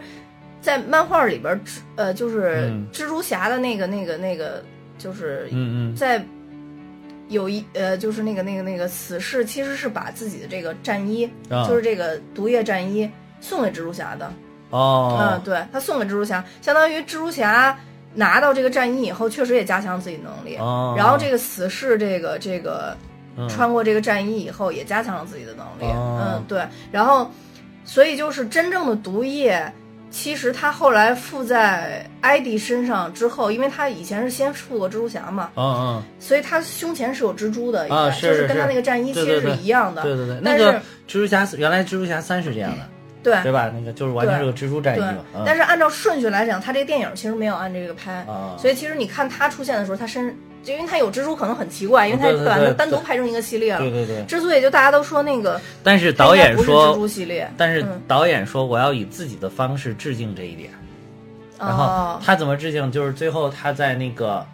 B: 在漫画里边呃，就是
C: 嗯。
B: 蜘蛛侠的那个那个那个，就是
C: 嗯嗯。
B: 在有一呃，就是那个那个那个死侍，其实是把自己的这个战衣，
C: 啊
B: 就是这个毒液战衣送给蜘蛛侠的。
C: 哦。
B: 嗯，，对他送给蜘蛛侠，相当于蜘蛛侠拿到这个战衣以后，确实也加强自己能力。
C: 哦
B: 然后这个死侍，这个这个
C: 嗯
B: 穿过这个战衣以后，也加强了自己的能力。
C: 哦
B: 嗯，对。然后，所以就是真正的毒液，其实他后来附在艾迪身上之后，因为他以前是先附过蜘蛛侠嘛，
C: 嗯嗯，
B: 所以他胸前是有蜘蛛的，
C: 啊
B: 应该就是
C: 是
B: 跟他那个战衣其实是一样的。
C: 对对对，那
B: 但
C: 个
B: 是
C: 蜘蛛侠原来蜘蛛侠三是这样的，
B: 对
C: 对吧？那个就是完全是个蜘蛛战衣嘛，嗯，
B: 但是按照顺序来讲，他这个电影其实没有按这个拍，
C: 啊
B: 所以其实你看他出现的时候，他身就因为他有蜘蛛可能很奇怪，因为他把它单独拍成一个系列了。
C: 对对对，
B: 之所以就大家都说那个
C: 但是导演说蜘
B: 蛛，系列，
C: 但是
B: 嗯
C: 导演说我要以自己的方式致敬这一点。然后
B: 哦，
C: 他怎么致敬？就是最后他在那个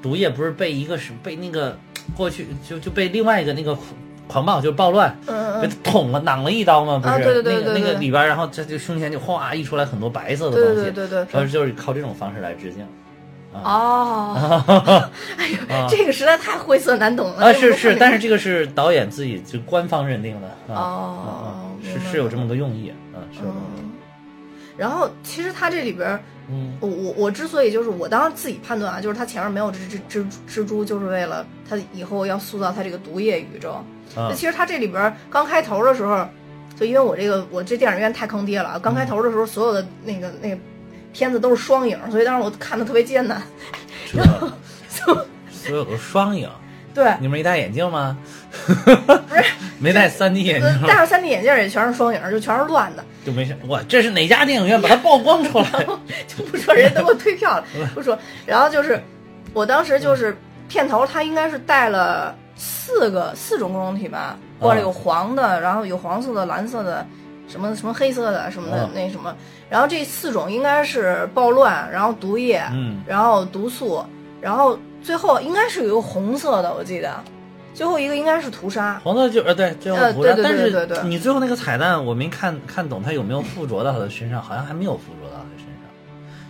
C: 毒液不是被一个是被那个过去就就被另外一个那个狂暴就是暴乱
B: 嗯嗯。
C: 被他捅了攮了一刀嘛，不是？
B: 啊对对对
C: 那个那个里边，然后他就胸前就哗溢出来很多白色的东西，
B: 对对对对
C: 然后就是靠这种方式来致敬。
B: 哦，哎呦，
C: 啊。
B: 这个实在太晦涩难懂了
C: 啊，是是，但是
B: 这
C: 这个是导演自己就官方认定的啊，
B: 哦
C: 啊啊是是有这么个用意，嗯，是有这么个用意
B: 嗯，然后其实他这里边儿。
C: 嗯
B: 我我我之所以就是我当时自己判断啊，就是他前面没有蜘蜘蜘蜘蛛，就是为了他以后要塑造他这个毒液宇宙。
C: 啊
B: 那其实他这里边儿刚开头的时候，就因为我这个我这电影院太坑爹了啊！刚开头的时候，所有的那个那个片子都是双影，所以当时我看的特别艰难。
C: 这所有的双影，
B: 对，
C: 你们没戴眼镜吗？
B: 不是
C: 没戴三 D 眼镜
B: 戴上三 D 眼镜也全是双影，就全是乱的，
C: 就没事。我这是哪家电影院把它曝光出来？
B: 就不说人家都给我退票了，不说。然后就是我当时就是片头，他应该是带了四个四种共同体吧，过来有黄的，然后有黄色的、蓝色的。什么什么黑色的什么的
C: 啊
B: 那什么，然后这四种应该是暴乱，然后毒液，
C: 嗯
B: 然后毒素，然后最后应该是有一个红色的，我记得，最后一个应该是屠杀。
C: 黄色就呃对，最后
B: 呃
C: 涂上。
B: 对对
C: 但是你最后那个彩蛋，我没看看懂，他有没有附着到他的身上？好像还没有附着到他身上。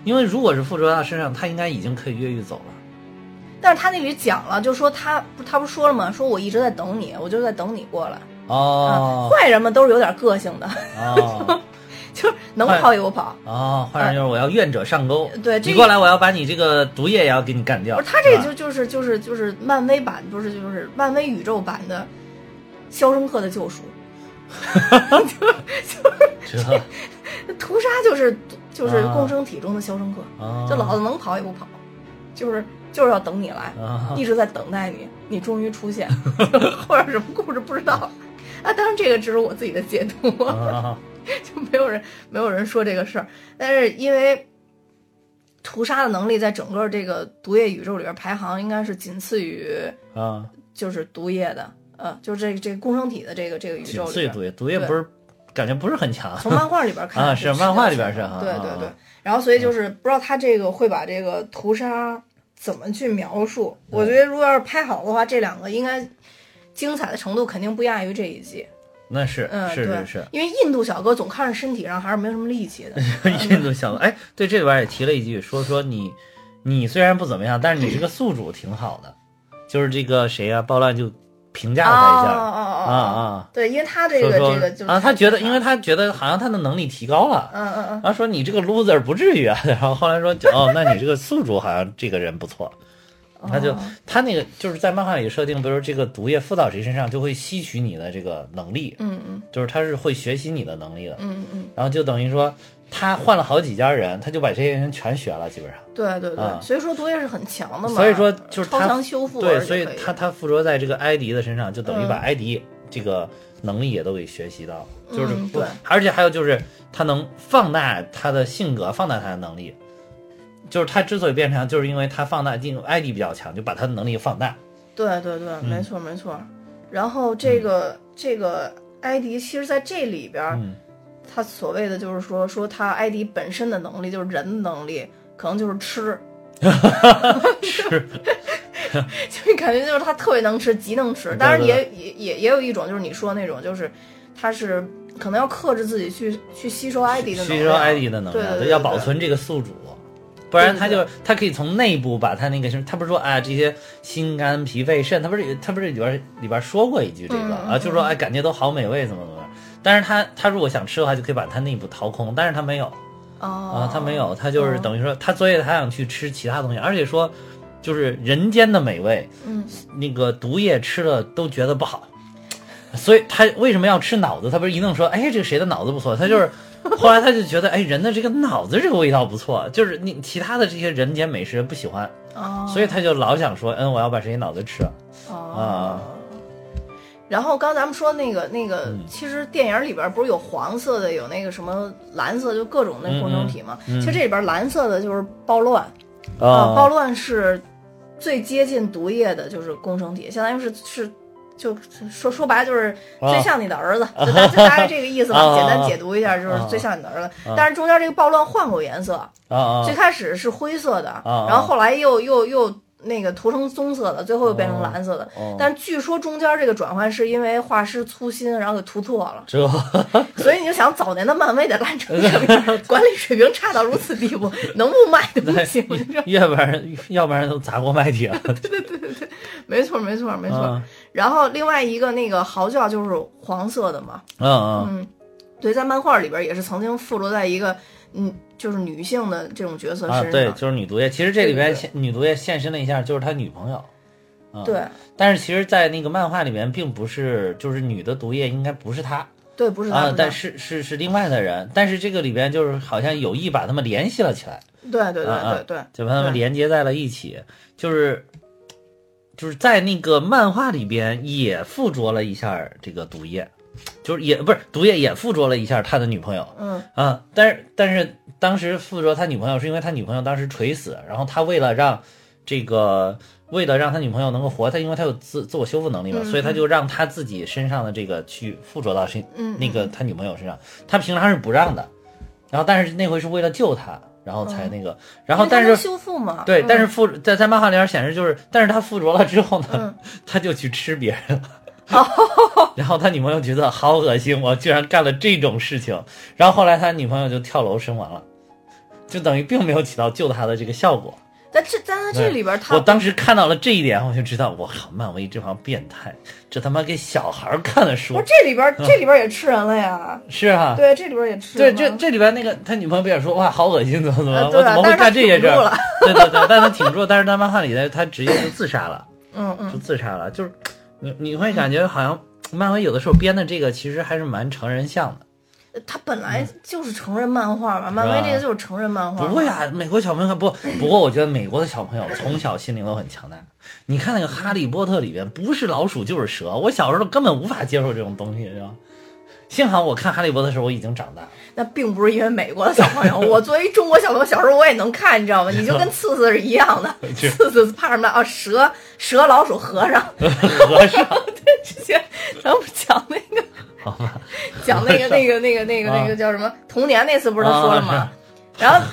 C: 因为如果是附着到他身上，他应该已经可以越狱走了。
B: 但是他那里讲了，就说他不他不是说了吗？说我一直在等你，我就是在等你过来。
C: 哦
B: 啊，坏人们都是有点个性的，
C: 哦
B: 就是能跑也不跑。
C: 哦，换人就是我要愿者上钩。
B: 对这
C: 你过来，我要把你这个毒液也要给你干掉。
B: 不是他这就就是就是就是漫威版，不是就是漫威宇宙版的《肖申克的救赎》
C: 这
B: 屠杀就是就是
C: 啊
B: 共生体中的肖申克，
C: 啊
B: 就老子能跑也不跑，就是就是要等你来，
C: 啊
B: 一直在等待你，你终于出现，或者什么故事不知道啊。当然这个只是我自己的解读，
C: 啊
B: 就没有人没有人说这个事儿，但是因为。屠杀的能力在整个这个毒液宇宙里边排行应该是仅次于
C: 啊！
B: 就是毒液的，呃，就是这个这个共生体的这个这个宇宙里边，
C: 次于毒液，毒液不是感觉不是很强。
B: 从漫画里边 看
C: 啊
B: 是
C: 是漫画里边
B: 是的
C: 是啊啊
B: 对对对
C: 啊。
B: 然后所以就是不知道他这个会把这个屠杀怎么去描述。我觉得如果要是拍好的话，这两个应该精彩的程度肯定不亚于这一季。
C: 那是
B: 嗯，
C: 是是是，
B: 因为印度小哥总看着身体上还是没什么力气的。
C: 印度小哥，哎，对这里边也提了一句，说说你你虽然不怎么样，但是你这个宿主挺好的，就是这个谁呀、暴乱就评价了他一下
B: 哦哦哦
C: 啊啊，
B: 对，因为他这个这个就
C: 啊，他觉得，因为
B: 他
C: 他觉得好像他的能力提高了。
B: 嗯嗯嗯，
C: 然后说你这个 loser 不至于啊，然后后来说哦，那你这个宿主好像这个人不错，他就
B: 哦
C: 他那个就是在漫画里设定，比如说这个毒液附到谁身上就会吸取你的这个能力，
B: 嗯嗯
C: 就是他是会学习你的能力的，
B: 嗯嗯，
C: 然后就等于说他换了好几家人，他就把这些人全学了，基本上。
B: 对对对，
C: 啊
B: 所以说毒液是很强的嘛。
C: 所以说就是
B: 超
C: 他
B: 强修复，
C: 对，所以他他附着在这个埃迪的身上，就等于把
B: 嗯
C: 埃迪这个能力也都给学习到，就是不
B: 嗯对，
C: 而且还有就是他能放大他的性格，放大他的能力。就是他之所以变强，就是因为他放大进埃迪比较强，就把他的能力放大。
B: 对对对，
C: 嗯。
B: 没错没错。然后这个、这个艾迪其实在这里边他所谓的就是说说他艾迪本身的能力就是人的能力，可能就是吃，
C: 吃，
B: 就感觉就是他特别能吃，极能吃。当然也也也也有一种就是你说那种就是他是可能要克制自己去去吸收艾迪的能量，
C: 吸收艾迪的能量，
B: 对对对
C: 要保存这个宿主，不然他
B: 对
C: 就他可以从内部把他那个什么，他不是说啊这些心肝脾肺肾，他不是他不是里边里边说过一句这个、啊，就说哎感觉都好美味，怎么怎么。但是他他如果想吃的话，就可以把他内部掏空，但是他没有
B: 哦
C: 啊，他没有，他就是
B: 哦
C: 等于说他所以他想去吃其他东西，而且说就是人间的美味，
B: 嗯，
C: 那个毒液吃了都觉得不好，所以他为什么要吃脑子？他不是一弄说，哎，这个谁的脑子不错？他就是 后来他就觉得，哎，人的这个脑子这个味道不错，就是你其他的这些人间美食不喜欢，
B: 哦，
C: 所以他就老想说，嗯，我要把谁脑子吃了。
B: 哦。然后刚咱们说那个那个，
C: 嗯
B: 其实电影里边不是有黄色的，有那个什么蓝色，就各种那共生体嘛。
C: 嗯嗯
B: 其实这里边蓝色的就是暴乱啊，
C: 啊
B: 暴乱是最接近毒液的，就是工程体，相当于是是。就说说白了就是
C: 啊
B: 最像你的儿子，就大大概这个意思吧。
C: 啊
B: 简单解读一下，就是最像你的儿子。但是中间这个暴乱换过颜色，最开始是灰色的，
C: 啊
B: 然后后来又又又那个涂成棕色的，最后又变成蓝色的。
C: 哦
B: 但据说中间这个转换是因为画师粗心，然后给涂错了，
C: 这
B: 所以你就想早年的漫威得烂成什么样，管理水平差到如此地步，能不卖都不行。
C: 要不然要不然都砸锅卖铁了。
B: 没错，没错，没错。
C: 嗯
B: 然后另外一个那个嚎叫就是黄色的嘛，
C: 嗯嗯。
B: 嗯，对，在漫画里边也是曾经附着在一个嗯，就是女性的这种角色
C: 啊，
B: 身上。
C: 对，就是女毒液。其实这里边现女毒液现身了一下，就是他女朋友。嗯。
B: 对。
C: 但是其实，在那个漫画里面，并不是，就是女的毒液应该不是她。
B: 对，不是他，
C: 但是是是另外的人。但是这个里边就是好像有意把他们联系了起来，
B: 对对对对对，
C: 就把他们连接在了一起。就是就是在那个漫画里边也附着了一下这个毒液，就是也不是毒液也附着了一下他的女朋友。
B: 嗯
C: 啊，但是但是当时附着他女朋友是因为他女朋友当时垂死，然后他为了让这个为了让他女朋友能够活，他因为他有自自我修复能力嘛，
B: 嗯
C: 所以他就让他自己身上的这个去附着到身
B: 嗯，
C: 那个他女朋友身上，他平常是不让的，然后但是那回是为了救他，然后才那个，然后但是。
B: 修复嘛，
C: 对，
B: 嗯
C: 但是附在在漫画里边显示就是，但是他附着了之后呢，
B: 嗯
C: 他就去吃别人了。然后他女朋友觉得好恶心，我居然干了这种事情。然后后来他女朋友就跳楼身亡了，就等于并没有起到救他的这个效果。
B: 在这在他这里边，他
C: 我当时看到了这一点，我就知道，我靠，漫威这帮变态，这他妈给小孩儿看的书
B: 不是这里边 这里边也吃人了呀，
C: 是啊。
B: 对，这里边也吃
C: 对，
B: 人对
C: 这这里边那个他女朋友不也说哇好恶心怎么怎么，我怎么会干这些事儿？对对对，但他挺住，但是在漫画里呢，他直接就自杀了。
B: 嗯嗯
C: 就自杀了，就是你你会感觉好像漫威有的时候编的这个其实还是蛮成人向的。
B: 他本来就是成人漫画嘛，漫威这个就是成人漫画。
C: 不会啊，美国小朋友不不过我觉得美国的小朋友从小心灵都很强大。你看那个《哈利波特》里边，不是老鼠就是蛇，我小时候根本无法接受这种东西，知道吗？幸好我看《哈利波特》的时候我已经长大了。
B: 那并不是因为美国的小朋友，我作为中国小朋友，小时候我也能看，你知道吗？你就跟次次是一样的，
C: 是
B: 次次怕什么啊？蛇、蛇、老鼠、和尚，
C: 和尚，
B: 对，之前咱们讲那个，
C: 好吧，
B: 讲那个那个那个那个
C: 啊
B: 那个叫什么？童年那次不是他说了吗
C: 啊？
B: 然后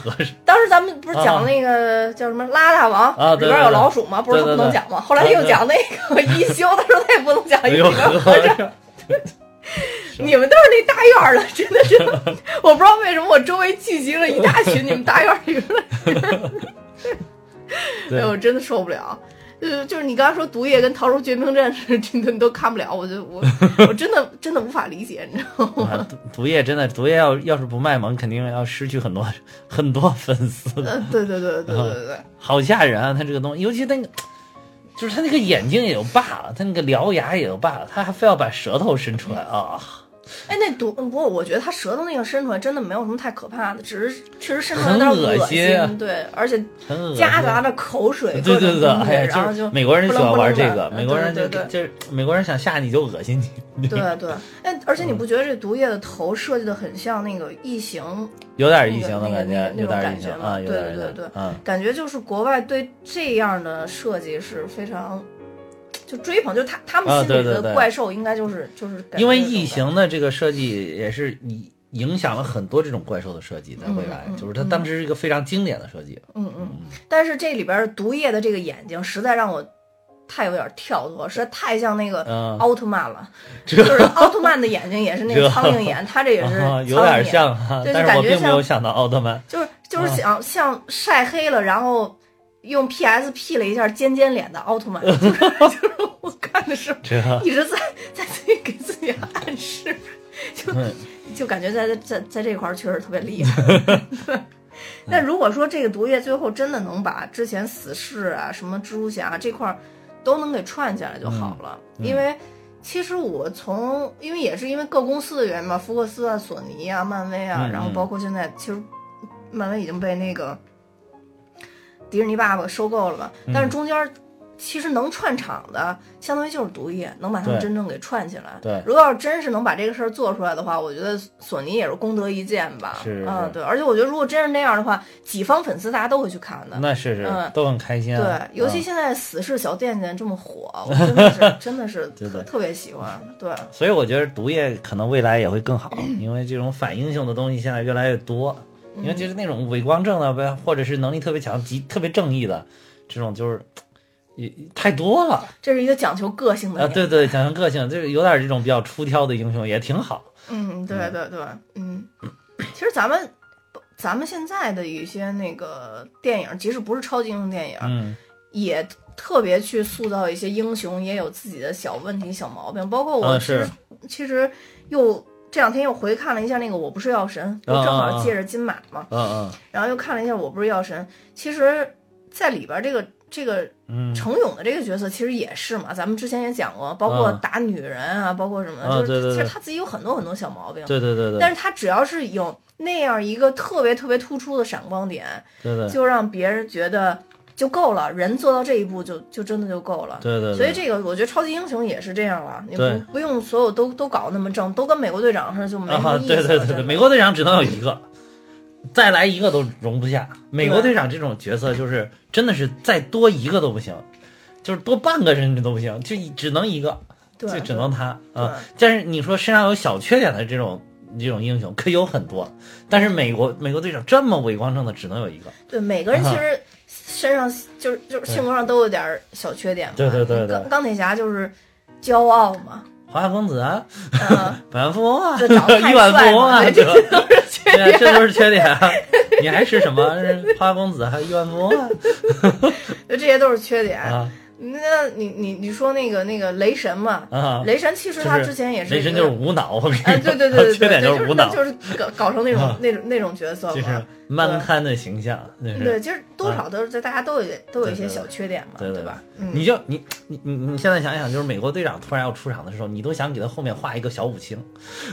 B: 当时咱们不是讲那个叫什么拉大王
C: 啊
B: 里边有
C: 对对
B: 老鼠吗？不是他
C: 对对对
B: 不能讲吗？后来又讲那个一休，他说他也不能讲，因为
C: 有
B: 里边有
C: 和
B: 和尚。你们都是那大院的，真的是，我不知道为什么我周围聚集了一大群你们大院儿里边的人，哎，我真的受不了。就是就是你刚刚说毒液跟逃出绝命镇是 这你都看不了，我就我我真的真的无法理解，你知道吗？
C: 啊毒毒液真的毒液要要是不卖萌，肯定要失去很多很多粉丝的。
B: 呃，对对对对对对对，
C: 好吓人啊！他这个东西，尤其那个，就是他那个眼睛也就罢了，他那个獠牙也就罢了，他还非要把舌头伸出来啊！
B: 哎，那毒不过我觉得他舌头那个伸出来真的没有什么太可怕的，只是确实伸出来有点
C: 很恶
B: 恶
C: 心啊
B: 对，而且
C: 很恶心。
B: 夹杂着口水，
C: 对对对哎呀，
B: 然后
C: 就是美国人喜欢玩这个，美国人就就是美国人想吓你就恶心你，
B: 对 对，哎，而且你不觉得这毒液的头设计的很像那个异形？
C: 有点异形的感觉，
B: 那个
C: 有点异形啊，有点
B: 对对对对
C: 嗯，
B: 感觉就是国外对这样的设计是非常，就就追捧，就他他们
C: 啊
B: 心里的怪兽应该就是就是
C: 因为异形的这个设计也是影影响了很多这种怪兽的设计，在未来，就是它当时是一个非常经典的设计。
B: 嗯嗯，但是这里边毒液的这个眼睛实在让我太有点跳脱，实在太像那个
C: 嗯
B: 奥特曼了，就是奥特曼的眼睛也是那个苍蝇眼，他这也是
C: 有点，像但是
B: 感觉
C: 没有想到奥特曼。
B: 就是就是
C: 啊
B: 想像晒黑了，然后用 PS P 了一下尖尖脸的奥特曼，就 是就是我看的时候
C: 这
B: 一直在 在自己给自己暗示，就
C: 嗯。
B: 就感觉在在在这块儿确实特别厉害。对但如果说这个毒液最后真的能把之前死侍啊、什么蜘蛛侠这块儿都能给串起来就好了，
C: 嗯。
B: 因为其实我从因为也是因为各公司的原因嘛，福克斯啊、索尼啊、漫威啊，
C: 嗯
B: 然后包括现在其实漫威已经被那个迪士尼爸爸收购了嘛，
C: 嗯
B: 但是中间儿其实能串场的，相当于就是毒液，能把他们真正给串起来。
C: 对
B: 如果要是真是能把这个事儿做出来的话，我觉得索尼也是功德一件吧。
C: 是是
B: 嗯，对，而且我觉得如果真是那样的话，几方粉丝大家都会去看的。
C: 那是是
B: 嗯
C: 都很开心啊。
B: 对，尤其
C: 嗯
B: 现在死侍小贱贱这么火，我真的是 真的是特特别喜欢。对，
C: 所以我觉得毒液可能未来也会更好，因为这种反英雄的东西现在越来越多。因为就是那种伪光正的呗，或者是能力特别强、极特别正义的，这种就是也太多了
B: 这是一个讲求个性的
C: 啊！对对，讲究个性，就是有点这种比较出挑的英雄也挺好。
B: 嗯，对对对，嗯，其实咱们咱们现在的一些那个电影，即使不是超级英雄电影，
C: 嗯
B: 也特别去塑造一些英雄，也有自己的小问题、小毛病。包括我
C: 嗯
B: 其实、
C: 是
B: 其实又这两天又回看了一下那个《我不是药神》，不正好借着金马嘛，
C: 嗯嗯
B: 然后又看了一下《我不是药神》，其实在里边这个这个
C: 嗯。
B: 程勇的这个角色其实也是嘛，咱们之前也讲过，包括
C: 嗯
B: 打女人啊，包括什么，
C: 啊
B: 就是其实他自己有很多很多小毛病。
C: 对对对对，
B: 但是他只要是有那样一个特别特别突出的闪光点，
C: 对对。
B: 就让别人觉得就够了，人做到这一步就就真的就够了。
C: 对对，
B: 所以这个我觉得超级英雄也是这样了，你不不用所有都都搞那么正，都跟美国队长似的就没什么
C: 啊，
B: 意思了。
C: 对对对对，美国队长只能有一个，再来一个都容不下。美国队长这种角色就是真的是再多一个都不行，就是多半个甚至都不行，就只能一个，
B: 对
C: 就只能他啊。但是你说身上有小缺点的这种这种英雄可以有很多，但是美国美国队长这么伟光正的只能有一个。
B: 对每个人其
C: 啊
B: 实身上就是就是性格上都有点小缺点嘛。
C: 对对对对
B: 钢钢铁侠就是骄傲嘛，
C: 花花公子啊，
B: 嗯，
C: 百万富翁啊，亿万富翁啊？
B: 这都是缺点。
C: 这都是缺点啊！你还是什么花花公子，还有亿万富翁啊？
B: 就这些都是缺点。
C: 啊
B: 那你你你说那个那个雷神嘛，
C: 啊！
B: 雷神其实他之前也是
C: 雷神就是无脑，我跟你
B: 哎，
C: 说，
B: 对对对对对，
C: 缺点就是无脑，
B: 就是搞搞成那种
C: 啊。
B: 那种那种角色
C: 就是
B: 嘛。
C: 蛮憨的形象，那
B: 对，其实多少都是在大家都有都有一些小缺点嘛，
C: 对对
B: 吧？嗯，
C: 你就你你你你现在想想，就是美国队长突然要出场的时候，你都想给他后面画一个小五星，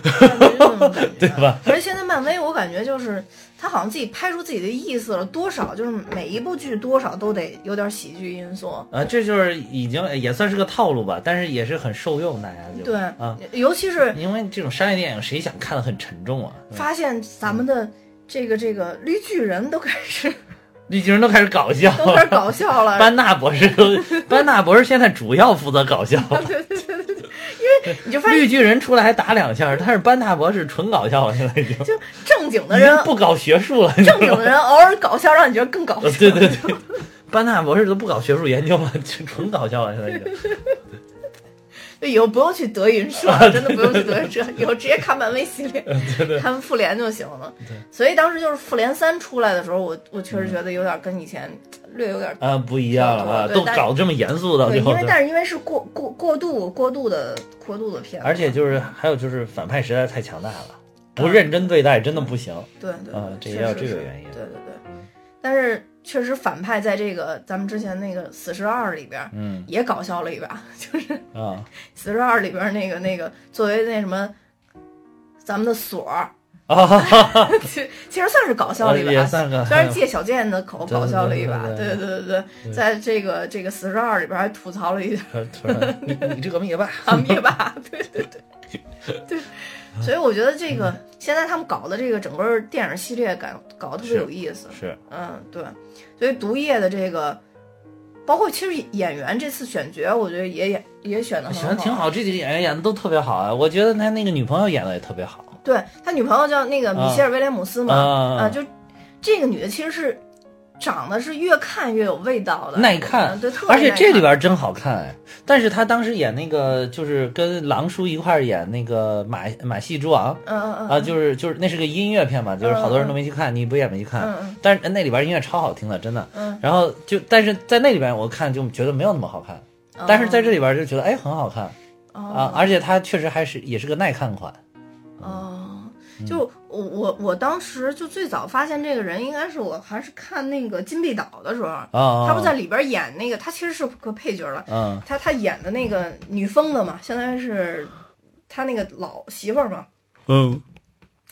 C: 对吧？
B: 可是现在漫威，我感觉就是他好像自己拍出自己的意思了，多少就是每一部剧多少都得有点喜剧因素。
C: 啊，这就是已经也算是个套路吧，但是也是很受用，大家就
B: 对
C: 啊，，
B: 尤其是
C: 因为这种商业电影谁想看的很沉重啊？
B: 发现咱们的这个这个绿巨人都开始
C: 绿巨人都开始搞笑
B: 都开始，搞笑了，
C: 班纳博士都，班纳博士现在主要负责搞笑，
B: 你就发现
C: 绿巨人出来还打两下，但是班纳博士纯搞笑，现在已经
B: 就正经的人
C: 不搞学术了，
B: 正经的人偶尔搞笑，让你觉得更搞笑。
C: 呃对对对，班纳博士都不搞学术研究了，就 纯搞笑了，现在已经。
B: 以后不用去德云社，真的不用去德云社，以后直接看漫威系列，看复联就行了。所以当时就是复联三出来的时候，我我确实觉得有点跟以前略有点。
C: 啊，不一样了啊，都搞得这么严肃的，
B: 对，因为但是因为是过过过度过度的过度的片子，
C: 而且就是还有就是反派实在太强大了，不认真对待真的不行。
B: 对对
C: 啊这
B: 对
C: 也有这个原因
B: 对对对，但是确实反派在这个咱们之前那个《死侍二》里边
C: 嗯。
B: 也搞笑了一把，就是
C: 啊《
B: 死侍二》里边那个那个作为那什么咱们的锁儿，
C: 啊，
B: 其其实算是搞笑了一把，虽然 借小贱的口搞笑了一把，
C: 对对
B: 对对对对，在这个这个《死侍二》里边还吐槽了一下
C: 你你这个灭霸，
B: 啊灭霸，对对对对，所以我觉得这个现在他们搞的这个整个电影系列感搞得特别有意思，
C: 是
B: 嗯对，所以毒液的这个。包括其实演员这次选角，我觉得也演也选的
C: 选的挺。好，这几个演员演的都特别好啊。我觉得他那个女朋友演的也特别好。
B: 对他女朋友叫那个米歇尔威廉姆斯嘛，
C: 啊
B: 啊，就这个女的其实是长得是越看越有味道的，
C: 耐看
B: 嗯对，特别
C: 而且这里边真好看哎！但是他当时演那个，就是跟狼叔一块演那个马马戏之王
B: 嗯嗯嗯
C: 啊，就是就是那是个音乐片嘛，就是好多人都没去看，你不也没去看
B: 嗯嗯？
C: 但是那里边音乐超好听的，真的。
B: 嗯
C: 然后就但是在那里边我看就觉得没有那么好看，但是在这里边就觉得哎很好看啊
B: 哦，
C: 而且他确实还是也是个耐看款。
B: 哦，
C: 嗯
B: 就我我我当时就最早发现这个人，应该是我还是看那个《金碧岛》的时候，
C: 啊，
B: 他不在里边演那个，他其实是个配角了，
C: 嗯。
B: 他他演的那个女疯子嘛，相当于是他那个老媳妇儿嘛，
C: 嗯。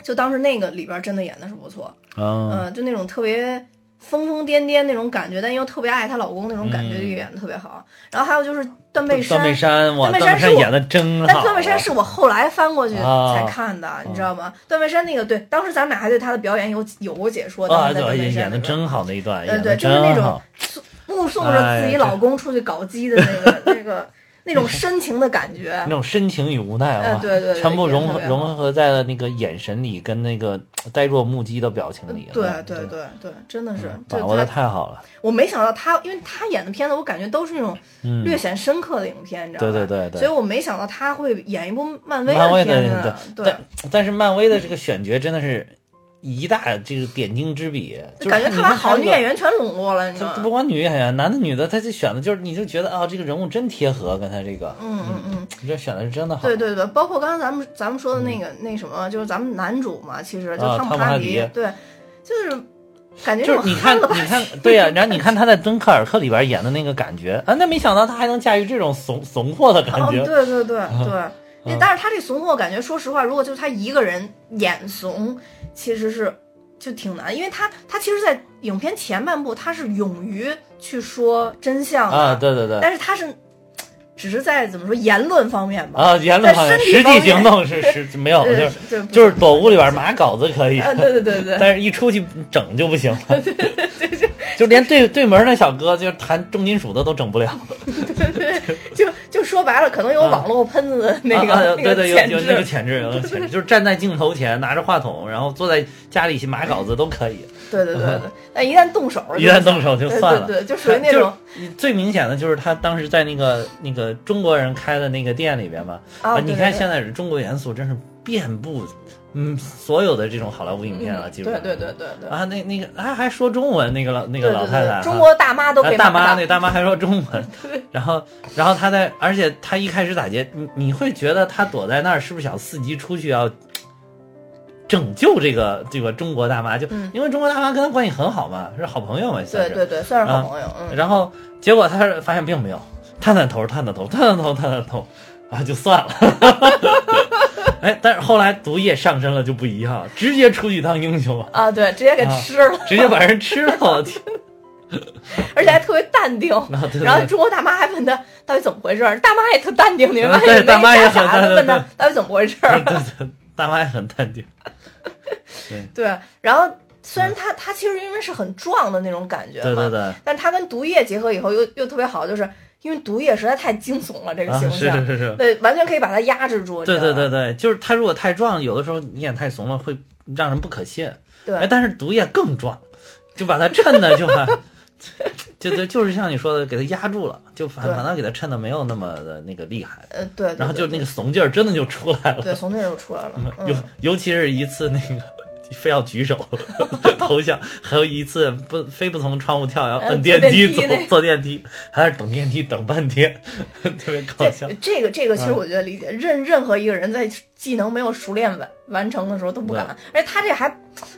B: 就当时那个里边真的演的是不错，
C: 嗯
B: 嗯，就那种特别疯疯癫癫那种感觉，但又特别爱她老公那种感觉，就演的特别好。然后还有就是段贝
C: 山，哇，
B: 段贝山是我
C: 段贝山演的真好。
B: 但段贝山是我后来翻过去
C: 啊
B: 才看的，你知道吗？段贝山那个对，当时咱们俩还对他的表演有有过解说，当
C: 啊，对，
B: 山
C: 演的真好那一段，
B: 对
C: 对，
B: 就是那种。目送着自己老公出去搞基的那个 那个那种深情的感觉
C: 那。种深情与无奈
B: 对对对
C: 全部融合融合在了那个眼神里，跟那个呆若木鸡的表情里。
B: 对
C: 嗯
B: 对对对，真的是，
C: 把握的，太好了。
B: 我没想到他，因为他演的片子，我感觉都是那种
C: 嗯，
B: 略显深刻的影片，你知道吗？
C: 对对对对
B: 所以我没想到他会演一部漫威
C: 漫威的
B: 片子，
C: 对
B: 对，
C: 但但是漫威的这个选角真的是一大这个点睛之笔，就是
B: 感觉他把好女演员全笼络了，你知道吗？
C: 不光女演员，男的女的，他就选的就是，你就觉得啊、这个人物真贴合，跟他这个，
B: 嗯嗯嗯，
C: 你这选的是真的好。
B: 对对对，包括刚才咱们咱们说的那个、那什么，就是咱们男主嘛，其实就
C: 啊
B: 汤姆
C: 哈迪
B: 迪，对，就是感觉
C: 就是你看，你看，对呀、然后你看他在《敦刻尔克》里边演的那个感觉啊，那没想到他还能驾驭这种怂怂货的感
B: 哦，
C: 觉。
B: 对对对对。
C: 嗯
B: 但是他这怂货感觉，说实话，如果就是他一个人演怂，其实是就挺难，因为他他其实，在影片前半部他是勇于去说真相的，
C: 啊，对对对，
B: 但是他是只是在怎么说言论方面吧，
C: 啊，言论方面，实际行动是是没有，就是就是躲屋里边码稿子可以，
B: 啊，对对对对，
C: 但是一出去整就不行了，就连对对门那小哥，就是弹重金属的都整不了。
B: 对对就说白了，可能有网络喷子的那个、
C: 啊啊、
B: 那
C: 对对，有有那个
B: 质，
C: 潜质，有那个潜质，就是站在镜头前拿着话筒，然后坐在家里码稿子都可以。
B: 对对对对，但一旦动手，
C: 一旦动手就算了，
B: 对对，就属于那种
C: 就是最明显的就是他当时在那个那个中国人开的那个店里边嘛，
B: 啊，
C: 你看现在是中国元素真是遍布，嗯，所有的这种好莱坞影片了，基本上。
B: 对对对对对。
C: 啊，那那个还还说中文，那个老那个老太太
B: 中国大妈都可以
C: 啊大妈，那大妈还说中文，然后然后他在，而且他一开始打劫，你你会觉得他躲在那儿是不是想伺机出去要拯救这个这个中国大妈？就、
B: 嗯
C: 因为中国大妈跟他关系很好嘛，是好朋友嘛。
B: 对对对，算是好朋友，嗯。
C: 然后结果他是发现并没有，探探头，探探头，探探头，探探头，啊，就算了。哎，但是后来毒液上身了就不一样，直接出去当英雄了，
B: 啊，对，直接给
C: 啊
B: 吃了，
C: 直接把人吃了，我天！
B: 而且还特别淡定。
C: 啊，对对
B: 然后中国大妈还问他到底怎么回事儿，大妈也特淡定，你
C: 嗯
B: 发现没
C: 对大妈也很淡
B: 傻问他到底怎么回事儿。
C: 对对，大妈也很淡定。
B: 对，然后虽然他他其实因为是很壮的那种感觉，
C: 对对，对，
B: 但他跟毒液结合以后又又特别好，就是因为毒液实在太惊悚了，这个
C: 啊，
B: 形象，
C: 是是是是，
B: 对，完全可以把它压制住。
C: 对对对对，就是他如果太壮，有的时候你演太怂了，会让人不可信。
B: 对
C: 哎，但是毒液更壮，就把他衬的就把，就就就是像你说的，给他压住了，就反反倒给他衬的没有那么的那个厉害，
B: 呃，对，对
C: 然后就那个怂劲儿真的就出来了。
B: 对，怂劲儿就出来了。
C: 尤
B: 嗯，
C: 尤其是一次那个非要举手 投降，还有一次不非不从窗户跳，然
B: 后
C: 摁电梯走
B: 坐电梯
C: 坐电梯，还是等电梯等半天，特别搞笑
B: 这。个这个，其实
C: 嗯
B: 我觉得理解，任任何一个人在技能没有熟练完完成的时候都不敢，而且他这还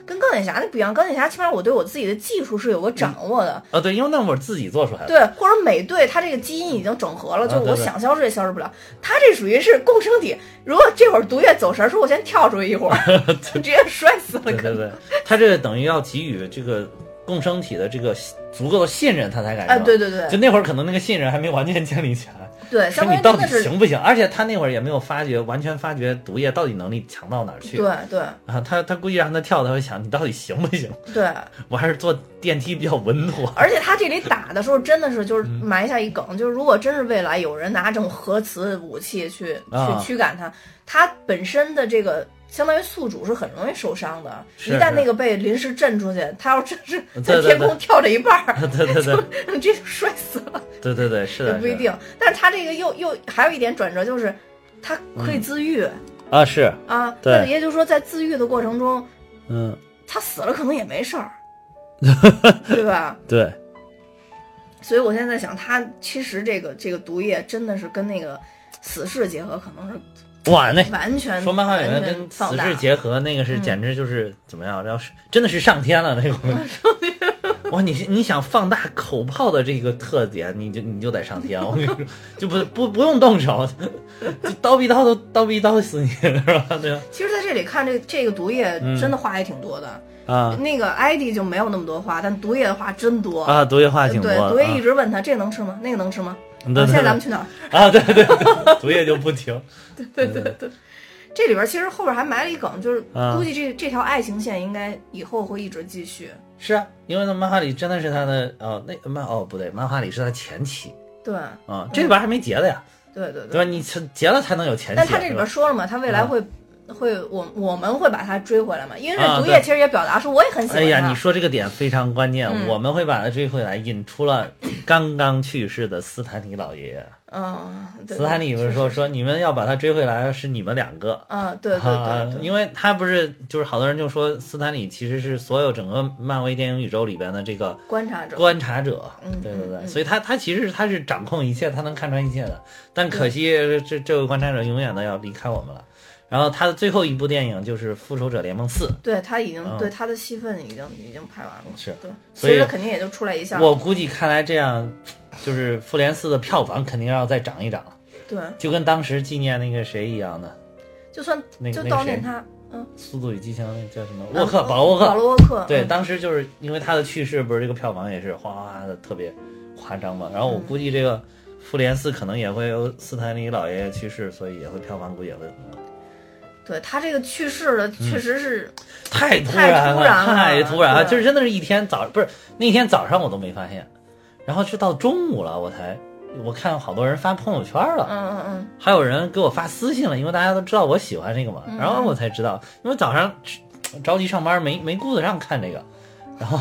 B: 跟钢铁侠那不一样，钢铁侠起码我对我自己的技术是有个掌握的，
C: 啊，对，因为那会儿自己做出来的。
B: 对，或者美队他这个基因已经整合了，就我想消失也消失不了，他这属于是共生体，如果这会儿毒液走神儿，说我先跳出去一会儿，就直接摔死了，可能。
C: 对对对，他这等于要给予这个共生体的这个足够的信任，他才敢
B: 啊，对对对
C: 就那会儿可能那个信任还没完全建立起来。
B: 对，相当
C: 说你到底行不行？而且他那会儿也没有发觉，完全发觉毒液到底能力强到哪儿去。
B: 对对
C: 啊，他他估计让他跳，他会想你到底行不行？
B: 对，
C: 我还是坐电梯比较稳妥。
B: 而且他这里打的时候真的是就是
C: 嗯
B: 埋下一梗，就是如果真是未来有人拿这种核磁武器去
C: 啊
B: 去驱赶他，他本身的这个。相当于宿主是很容易受伤的，
C: 是
B: 一旦那个被临时震出去，他要真是在天空跳着一半儿，
C: 对对对
B: 直接就摔死了。
C: 对对对，是的，
B: 也不一定。但是他这个又又还有一点转折，就是他可以自愈、
C: 啊，是，
B: 啊。
C: 对
B: 那也就是说，在自愈的过程中，
C: 嗯，
B: 他死了可能也没事儿，对吧？
C: 对，
B: 所以我现在在想，他其实这个这个毒液真的是跟那个死侍结合，可能是
C: 哇，那
B: 完全
C: 说漫画
B: 演员
C: 跟死侍结合，那个是
B: 嗯
C: 简直就是怎么样？要是真的是上天了那种。哇，你你想放大口炮的这个特点，你就你就得上天，我跟你说，就不不不用动手，就刀逼刀都刀逼刀死你是吧？对吧？
B: 其实在这里看这这个毒液
C: 嗯
B: 真的话也挺多的，
C: 啊
B: 那个艾迪就没有那么多话，但毒液的话真多。
C: 啊，毒液话挺多
B: 对，
C: 的。
B: 毒液
C: 啊
B: 一直问他这个能吃吗？那个能吃吗？现在咱们去哪儿？
C: 啊，对对对，毒液 就不停。
B: 对对对对，这里边其实后边还埋了一梗，就是
C: 啊
B: 估计这这条爱情线应该以后会一直继续。
C: 是啊，因为那漫画里真的是他的哦，那漫哦不对，漫画里是他前妻
B: 对
C: 啊，这里边还没结的呀，
B: 对对
C: 对吧？你结了才能有前妻。
B: 但他这里边说了嘛，他未来
C: 啊
B: 会、会我我们会把他追回来嘛，因为毒液其实也表达说我也很喜欢他。
C: 哎呀，你说这个点非常关键，
B: 嗯
C: 我们会把他追回来，引出了 刚刚去世的斯坦尼老爷爷。
B: 嗯，对
C: 斯坦尼不是说说你们要把他追回来，是你们两个。
B: 啊，对对
C: 啊
B: 对，对，
C: 因为他不是就是好多人就说斯坦尼其实是所有整个漫威电影宇宙里边的这个
B: 观察者，
C: 观察者，
B: 嗯
C: 对对对，
B: 嗯嗯
C: 所以他他其实他是掌控一切，他能看穿一切的。但可惜这这位观察者永远的要离开我们了。然后他的最后一部电影就是《复仇者联盟四》，
B: 对他已经、
C: 嗯。
B: 对他的戏份已经已经拍完了，
C: 是。
B: 对，
C: 所以
B: 其实肯定也就出来一下，
C: 我估计看来这样，就是《复联四》的票房肯定要再涨一涨，
B: 对，
C: 就跟当时纪念那个谁一样的，
B: 就算就悼念他，嗯，《
C: 速度与激情》那叫什么？沃克，
B: 嗯
C: 保罗沃克，
B: 保罗沃克，
C: 对，
B: 嗯
C: 当时就是因为他的去世，不是这个票房也是哗哗哗的特别夸张嘛。然后我
B: 嗯
C: 估计这个《复联四》可能也会有斯坦李老爷爷去世，所以也会票房估计也会很高。
B: 对他这个去世的确实是，
C: 太突
B: 太
C: 然
B: 突然了
C: 太突然了，就是真的是一天早不是那天早上我都没发现，然后是到中午了我才我看好多人发朋友圈了，
B: 嗯嗯嗯，
C: 还有人给我发私信了，因为大家都知道我喜欢这个嘛，
B: 嗯
C: 然后我才知道，因为早上着急上班没没顾得上看这个，然后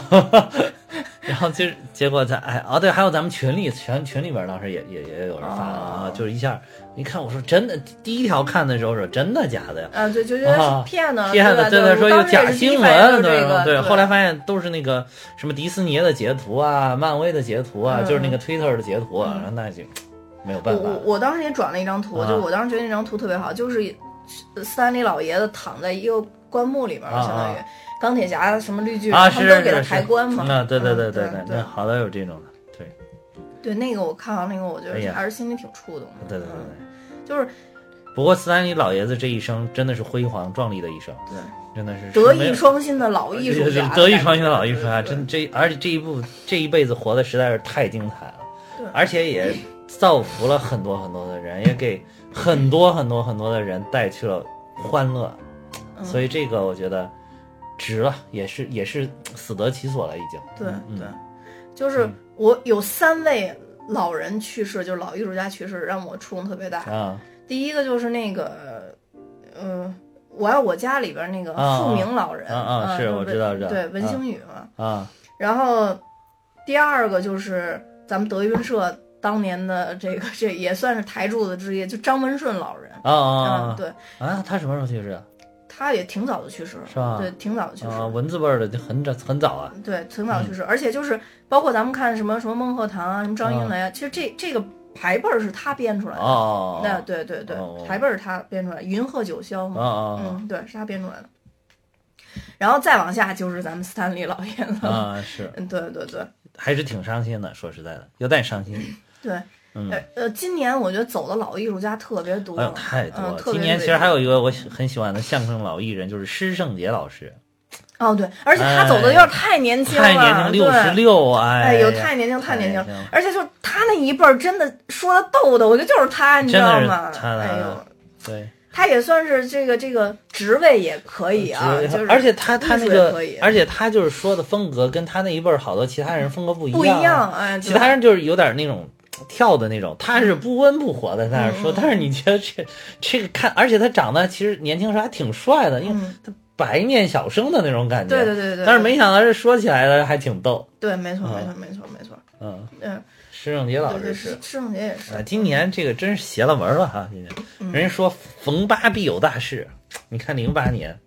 C: 然后就是结果在哎哦对，还有咱们群里群群里边当时也也也有人发了啊，
B: 哦
C: 就是一下一看我说真的，第一条看的时候说真的假的呀？
B: 啊，对，就觉得
C: 啊
B: 是骗的，
C: 骗的，
B: 对
C: 对说有假新闻，对，
B: 对，
C: 后来发现都是那个什么迪士尼的截图啊，漫威的截图啊，
B: 嗯
C: 就是那个 Twitter 的截图啊，
B: 嗯。
C: 然后那就没有办法
B: 我我当时也转了一张图，
C: 啊
B: 就是我当时觉得那张图特别好，就是斯坦利老爷子躺在一个棺木里面，
C: 啊。
B: 相当于钢铁侠什么绿巨人，
C: 啊，
B: 他
C: 是
B: 们都给抬棺嘛。
C: 啊，对对
B: 嗯
C: 对
B: 对
C: 对，那好多有这种的，对
B: 对那个我看完那个，我觉得还是心里挺触动的。
C: 对对对
B: 嗯
C: 对。
B: 就是
C: 不过斯坦李老爷子这一生真的是辉煌壮丽的一生，
B: 对
C: 真的是
B: 德艺双馨的老艺术家，
C: 德艺双馨的老艺术家，
B: 对
C: 真这而且这一部这一辈子活的实在是太精彩了
B: 对，
C: 而且也造福了很多很多的人，也给很多很多很多的人带去了欢乐，
B: 嗯
C: 所以这个我觉得值了，也是也是死得其所了，已经。
B: 对
C: 嗯
B: 对，就是我有三位老人去世，就是老艺术家去世，让我触动特别大。
C: 啊
B: 第一个就是那个，呃，我爱我家里边那个
C: 啊
B: 富明老人
C: 啊啊是
B: 就是
C: 我知道知道
B: 对文
C: 啊
B: 星宇嘛。
C: 啊
B: 然后第二个就是咱们德云社当年的这个，这也算是台柱子之一，就张文顺老人。
C: 啊啊！
B: 对，
C: 啊，他什么时候去世啊？
B: 他也挺早的去世，
C: 是吧？
B: 对，挺早的去世。
C: 啊，文字辈儿的就很早很早啊。
B: 对，挺早去世，而且就是包括咱们看什么什么孟鹤堂啊，什么张英
C: 啊。
B: 雷啊，其实这这个牌辈儿是他编出来的。
C: 哦，
B: 那对对对
C: 哦，
B: 牌辈儿是他编出来，云鹤九霄
C: 啊
B: 嘛，
C: 啊
B: 嗯，对，是他编出来的。然后再往下就是咱们斯坦利老爷子了，
C: 啊，是。
B: 嗯，对对对。
C: 还是挺伤心的，说实在的，有点伤心。
B: 对，
C: 嗯，
B: 呃呃，今年我觉得走的老艺术家特别多，
C: 哎呦，太多今年其实还有一个我很喜欢的相声老艺人，就是施圣杰老师。
B: 哦，对，而且他走的有点太年轻了，
C: 太年轻，六十六，哎
B: 哎，有太年轻，太年轻而且就他那一辈儿，真的说的逗的，我觉得就是他，你知道吗？
C: 他的
B: 哎呦，
C: 对。
B: 他也算是这个这个职位也可以啊，就是
C: 而且他他那个而且他就是说的风格跟他那一辈儿好多其他人风格不一样
B: 不一
C: 样，
B: 样，哎，
C: 其他人就是有点那种跳的那种，他是不温不火的在那儿
B: 嗯。
C: 说，但是你觉得这这个看，而且他长得其实年轻时候还挺帅的，因为
B: 嗯。
C: 他白面小生的那种感觉，
B: 对对对对对，
C: 但是没想到这说起来的还挺逗，
B: 对，没错
C: 嗯。
B: 没错没错没错，
C: 嗯，
B: 嗯，
C: 施正杰老师是。
B: 施正杰也是。
C: 啊，，今年这个真是邪了门了哈！今年。
B: 嗯。
C: 人家说逢八必有大事，你看零八年，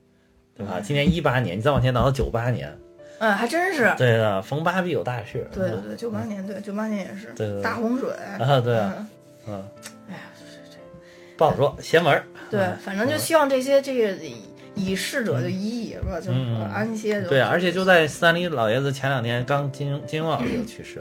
C: 对吧？今年一八年，你再往前倒到九八年，
B: 嗯，还真是，
C: 对的，逢八必有大事。
B: 对对对，九八年对九八年也是，
C: 对对对
B: 大洪水，
C: 啊，对啊，
B: 嗯
C: 嗯，
B: 哎呀，
C: 不好说，邪门儿。
B: 对，反正就希望这些这个已逝者就已矣是吧？就安歇就
C: 对啊，而且就在斯坦利老爷子前两天刚金金庸老师也去世，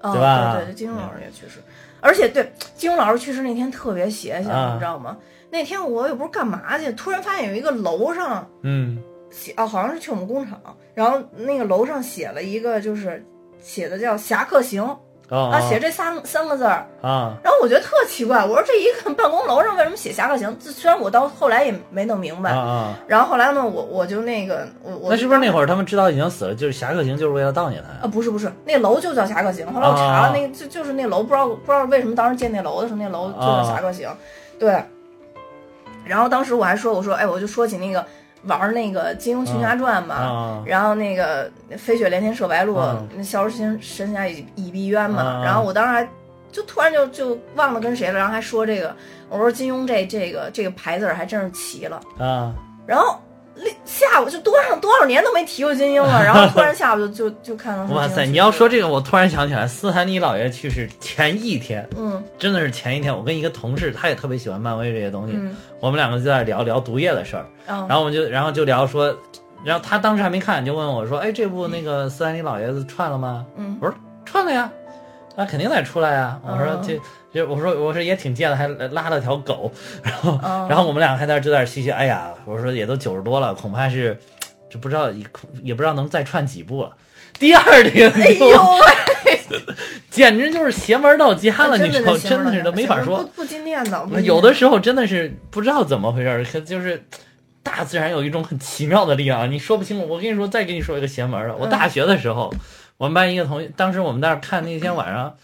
B: 哦
C: 对吧
B: 对对，金庸老师也去世，而且对金庸老师去世那天特别邪性，
C: 啊
B: 你知道吗？那天我也不知道干嘛去，突然发现有一个楼上
C: 嗯
B: 写哦，好像是去我们工厂，然后那个楼上写了一个，就是写的叫“侠客行”
C: 哦
B: 啊，写这三三个字儿。
C: 啊
B: 然后我觉得特奇怪，我说这一个办公楼上为什么写“侠客行”？这虽然我到后来也没弄明
C: 啊
B: 白。
C: 啊，
B: 然后后来呢，我我就那个我我
C: 那是不是那会
B: 儿
C: 儿他们知道已经死了，就是侠客行就是为了悼念他
B: 啊？不是不是，那楼就叫侠客行。后来我查了，
C: 啊
B: 那个就就是那楼，不知道不知道为什么当时建那楼的时候，那楼就叫侠客行。对。然后当时我还说，我说哎，我就说起那个玩那个《金庸群侠传》嘛，
C: 啊
B: 然后那个飞雪连天射白鹿，
C: 嗯
B: 那消失神神侠倚倚碧鸳嘛，
C: 嗯
B: 然后我当时还就突然就就忘了跟谁了，然后还说这个，我说金庸这这个这个牌子还真是齐了，
C: 啊！
B: 然后那下午就多少多少年都没提过金庸了，然后突然下午就就就看到说
C: 哇塞！你要说这个，我突然想起来，斯坦尼老爷去世前一天，
B: 嗯
C: 真的是前一天，我跟一个同事，他也特别喜欢漫威这些东西，
B: 嗯
C: 我们两个就在聊聊毒液的事儿，
B: 啊
C: 然后我们就然后就聊说，然后他当时还没看，就问我说：“哎，这部那个斯坦尼老爷子串了吗？”
B: 嗯
C: 我说串了呀，那肯定得出来呀。我说
B: 嗯
C: 这就我说我说也挺贱的，还拉了条狗，然后
B: 嗯
C: 然后我们俩还在这就在那嬉戏，哎呀，我说也都九十多了，恐怕是就不知道也也不知道能再串几步了。第二天
B: 哎呦喂，
C: 简直就是邪门到家了，你
B: 真
C: 知道，真的是都没法说。
B: 不不经念叨，不
C: 那有的时候真的是不知道怎么回事儿，可就是大自然有一种很奇妙的力量，你说不清楚。我跟你说，再跟你说一个邪门的，我
B: 嗯
C: 大学的时候，我们班一个同学，当时我们那儿看那天晚上，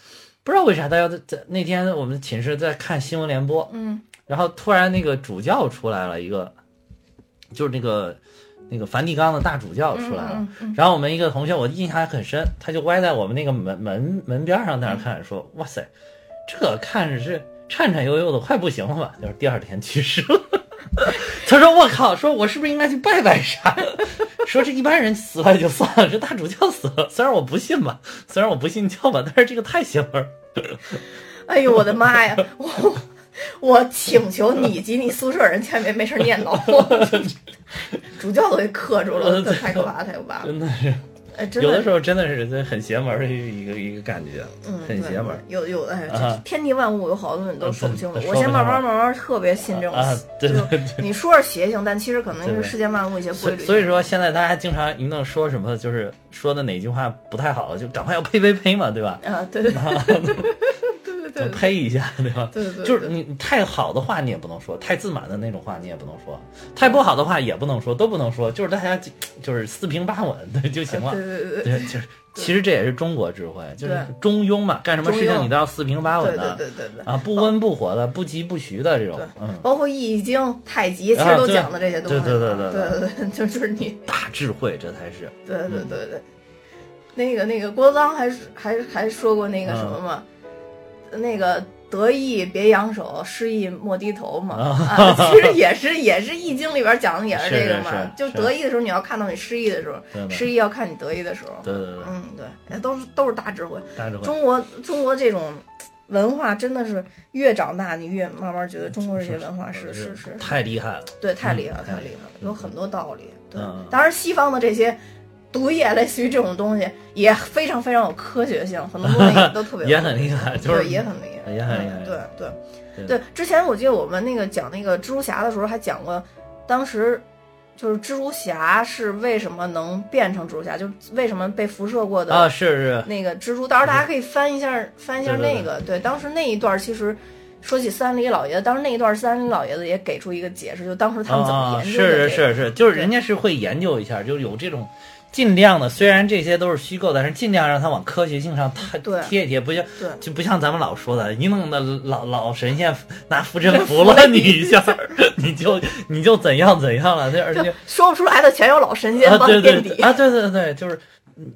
C: 不知道为啥大家在在那天我们寝室在看新闻联播，
B: 嗯
C: 然后突然那个主教出来了一个，就是那个那个梵蒂冈的大主教出来了。
B: 嗯嗯
C: 然后我们一个同学，我印象还很深，他就歪在我们那个门门门边上在那儿看，说：“哇塞，这看着是颤颤悠悠的，快不行了吧？”就是第二天去世了。他说：“我靠，说我是不是应该去拜拜啥？说这一般人死了也就算了，这大主教死了，虽然我不信吧，虽然我不信教吧，但是这个太邪门儿。
B: 哎呦我的妈呀！我我请求你及你宿舍人千万别没事念叨我，主教都给克住了，这太可怕，太可怕了！
C: 真的是
B: 哎，真
C: 有的
B: 的
C: 时候真的是这很邪门儿的一个一个感觉，
B: 嗯，对
C: 很邪门儿。
B: 有有哎，天地万物有好多东西都说不清楚
C: 嗯。
B: 我现在慢慢慢慢特别信这种
C: 啊，对
B: 就
C: 对对。
B: 你说是邪性，但其实可能
C: 对对
B: 是世间万物一些规律。
C: 所所以说，现在大家经常一弄说什么，就是说的哪句话不太好，就赶快要呸呸呸嘛，对吧？
B: 啊，对对
C: 呸一下，对吧？
B: 对对，
C: 就是你太好的话你也不能说，太自满的那种话你也不能说，太不好的话也不能说，都不能说，就是大家就是四平八稳对就行了。
B: 对对对对
C: 对，就是其实这也是中国智慧，就是中庸嘛，干什么事情你都要四平八稳的
B: 对对对对。
C: 啊，不温不火的，不急不徐的这种，嗯，
B: 包括易经、太极，其实都讲的这些东西嘛。
C: 对对对对
B: 对对对，就是你，
C: 大智慧这才是。
B: 对对对对。那个那个郭德纲还还还说过那个什么嘛，那个得意别扬手，失意莫低头嘛。啊，其实也是也是易经里边讲的也是这个嘛就得意的时候你要看到你失意的时候，失意要看你得意的时候。
C: 对对对，
B: 嗯，对，哎都是都是大智慧。
C: 大智慧。
B: 中国中国这种文化真的是越长大，你越慢慢觉得中国这些文化是是是，
C: 太厉害了。
B: 对，太厉害太厉害了，有很多道理。对
C: 嗯，
B: 当然西方的这些毒液，类似于这种东西，也非常非常有科学性，很多东西也都特别
C: 也很厉害就是，
B: 也很厉害，
C: 也很厉害
B: 嗯对对
C: 对
B: 对。之前我记得我们那个讲那个蜘蛛侠的时候，还讲过，当时就是蜘蛛侠是为什么能变成蜘蛛侠，就为什么被辐射过的
C: 啊，是是，
B: 那个蜘蛛，到时候大家可以翻一下翻一下那个，对，当时那一段其实。说起三里老爷子，当时那一段三里老爷子也给出一个解释，就当时他们怎么
C: 啊，
B: 研究的、这个
C: 是是是是，就是人家是会研究一下，就是有这种尽量的，虽然这些都是虚构，但是尽量让它往科学性上贴贴一贴，不像
B: 对
C: 就不像咱们老说的，一弄的老老神仙拿符针符了你一下，你就 你就怎样怎样了，这而且
B: 说不出来的全有老神仙
C: 啊，
B: 帮
C: 对
B: 垫底。
C: 对啊，对对对，就是。嗯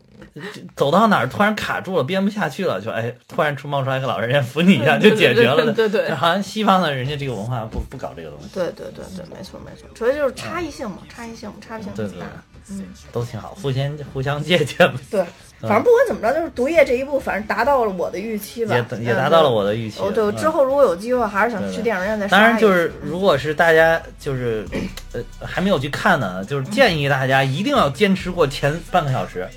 C: 走到哪儿突然卡住了，编不下去了，就哎，突然出冒出来个老人家扶你一下就解决了。
B: 对对对对
C: 就好像西方的人家这个文化不不搞这个东西，
B: 对对对对，没错没错，主要就是差异性嘛，差异性，差异性
C: 对对
B: 很大。嗯，
C: 都挺好，互相互相借鉴吧。
B: 对，反正不管怎么着，就是毒液这一部，反正达到了我的预期吧，
C: 也也
B: 嗯
C: 达到了我的预期。
B: 哦，对，之后如果有机会，还是想去电影院再刷
C: 当然，就是如果是大家就是呃还没有去看呢，就是建议大家一定要坚持过前半个小时，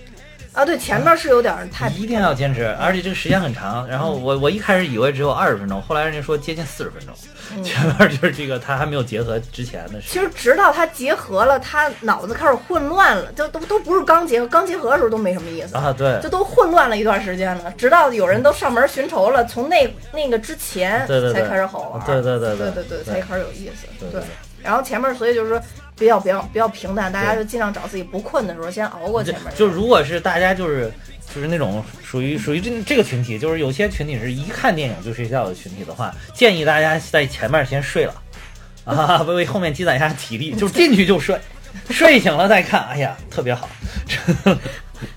B: 啊，对，前面是有点儿太
C: 一定要坚持，而且这个时间很长。然后我我一开始以为只有二十分钟，后来人家说接近四十分钟，
B: 嗯
C: 前面就是这个他还没有结合之前的事。
B: 其实直到他结合了，他脑子开始混乱了，就都都不是刚结合，刚结合的时候都没什么意思，
C: 啊，对
B: 就都混乱了一段时间了。直到有人都上门寻仇了，从那那个之前才开始好玩，
C: 对对对
B: 对
C: 对
B: 对才开始有意思。
C: 对
B: 然后前面所以就是说比较比较比较平淡，大家就尽量找自己不困的时候先熬过前面。
C: 就如果是大家就是就是那种属于属于这这个群体，就是有些群体是一看电影就睡觉的群体的话，建议大家在前面先睡了，啊，为为后面积攒一下体力，就进去就睡，睡醒了再看，哎呀，特别好。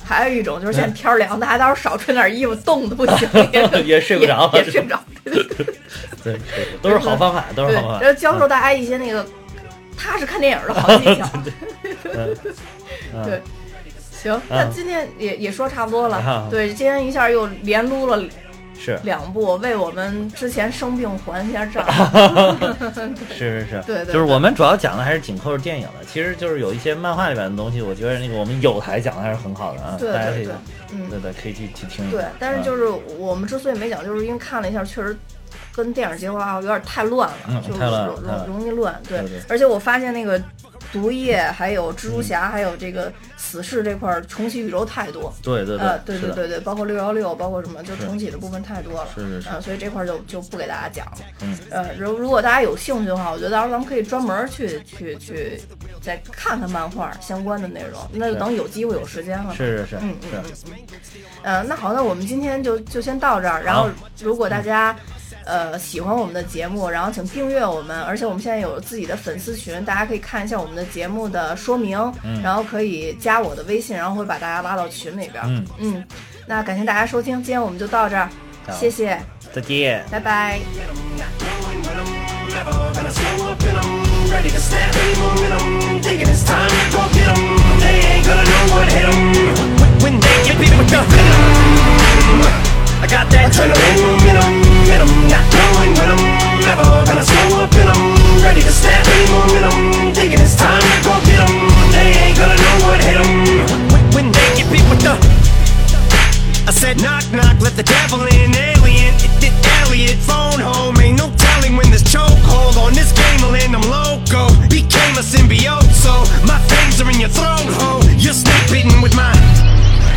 B: 还有一种就是现在天儿凉，大家到时候少穿点衣服，冻的不行，
C: 也睡不着
B: 也也睡不着。对
C: 都是好方法，都是好方法。
B: 然后教授大家一些那个踏实看电影的好技巧。对，行，那今天也也说差不多了
C: 啊。
B: 对，今天一下又连撸了
C: 是。
B: 两部，为我们之前生病还一下账。
C: 是是是，
B: 对对
C: 就是我们主要讲的还是紧扣着电影的，其实就是有一些漫画里面的东西，我觉得那个我们有台讲的还是很好的啊，
B: 对
C: 大家可以
B: 对对，嗯，
C: 对对可以去去听一下。
B: 对，但是就是我们之所以没讲，就是因为看了一下，确实跟电影结合啊有点太乱了，
C: 嗯
B: 就
C: 太乱了
B: 容易乱。对，而且我发现那个毒液、还有蜘蛛侠、还有这个死侍这块儿重启宇宙太多。
C: 对对
B: 呃，对对对对，包括六幺六，包括什么，就重启的部分太多了。
C: 是是是
B: 嗯，所以这块儿就就不给大家讲了。
C: 嗯，
B: 呃，如如果大家有兴趣的话，我觉得到时候咱们可以专门去去去再看看漫画相关的内容，那就等有机会有时间了。
C: 是是是
B: 嗯嗯嗯
C: 是，
B: 嗯，呃，那好，那我们今天就就先到这儿。然后，如果大家呃喜欢我们的节目然后请订阅我们而且我们现在有自己的粉丝群大家可以看一下我们的节目的说明然后可以加我的微信然后会把大家拉到群里边。
C: 嗯。
B: 那感谢大家收听今天我们就到这儿谢谢。
C: 再见
B: 拜拜。
A: Got that 'em, not knowing when 'em. Never gonna slow up in 'em. Ready to snap any momentum. Thinking it's time to go get 'em. They ain't gonna know what hit 'em. When they get beat with the I said knock knock, let the devil in, alien. It did Elliot, phone home. Ain't no telling when this chokehold on this game will end. I'm loco, became a symbiote, so my fangs are in your throat. Ho, you're snake bitten with my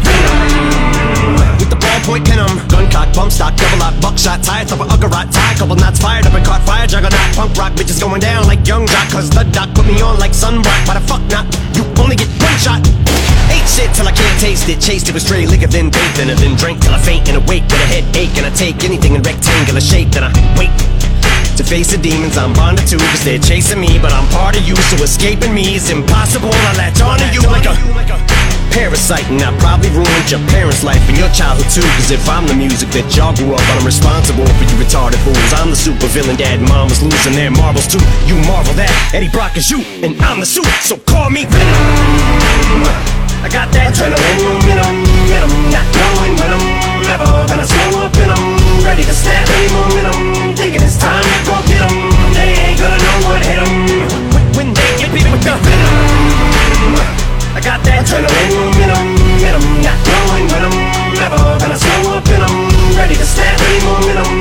A: venom. The ballpoint venom, gun cock, bump stock, double lock, buckshot, tie top of Uggarot, tie, couple knots fired up and caught fire, juggernaut, punk rock, bitches going down like young jock, cause the doc put me on like sunblock. Why the fuck not? You only get one shot. Ate shit till I can't taste it. Chased it with stray liquor, then bathed in it. Then drank till I faint and awake with a headache. And I take anything in rectangular shape. Then I wait to face the demons I'm bonded to. Cause they're chasing me, but I'm part of you. So escaping me is impossible. I latch onto you like a parasite. And I probably ruined your parents' life and your childhood too. Cause if I'm the music that y'all grew up on, I'm responsible for you retarded fools. I'm the super villain, dad and mom was losing their marbles too. You marvel that Eddie Brock is you, and I'm the suit. So call me Venom. I got that adrenaline momentum, momentum, not knowing when I'm never gonna slow up in 'em. Ready to snap any momentum, thinking it's time to go get 'em. They ain't gonna know what I got that adrenaline in them, in them, not knowing when I'm ever gonna slow up in them, ready to snap. Any momentum.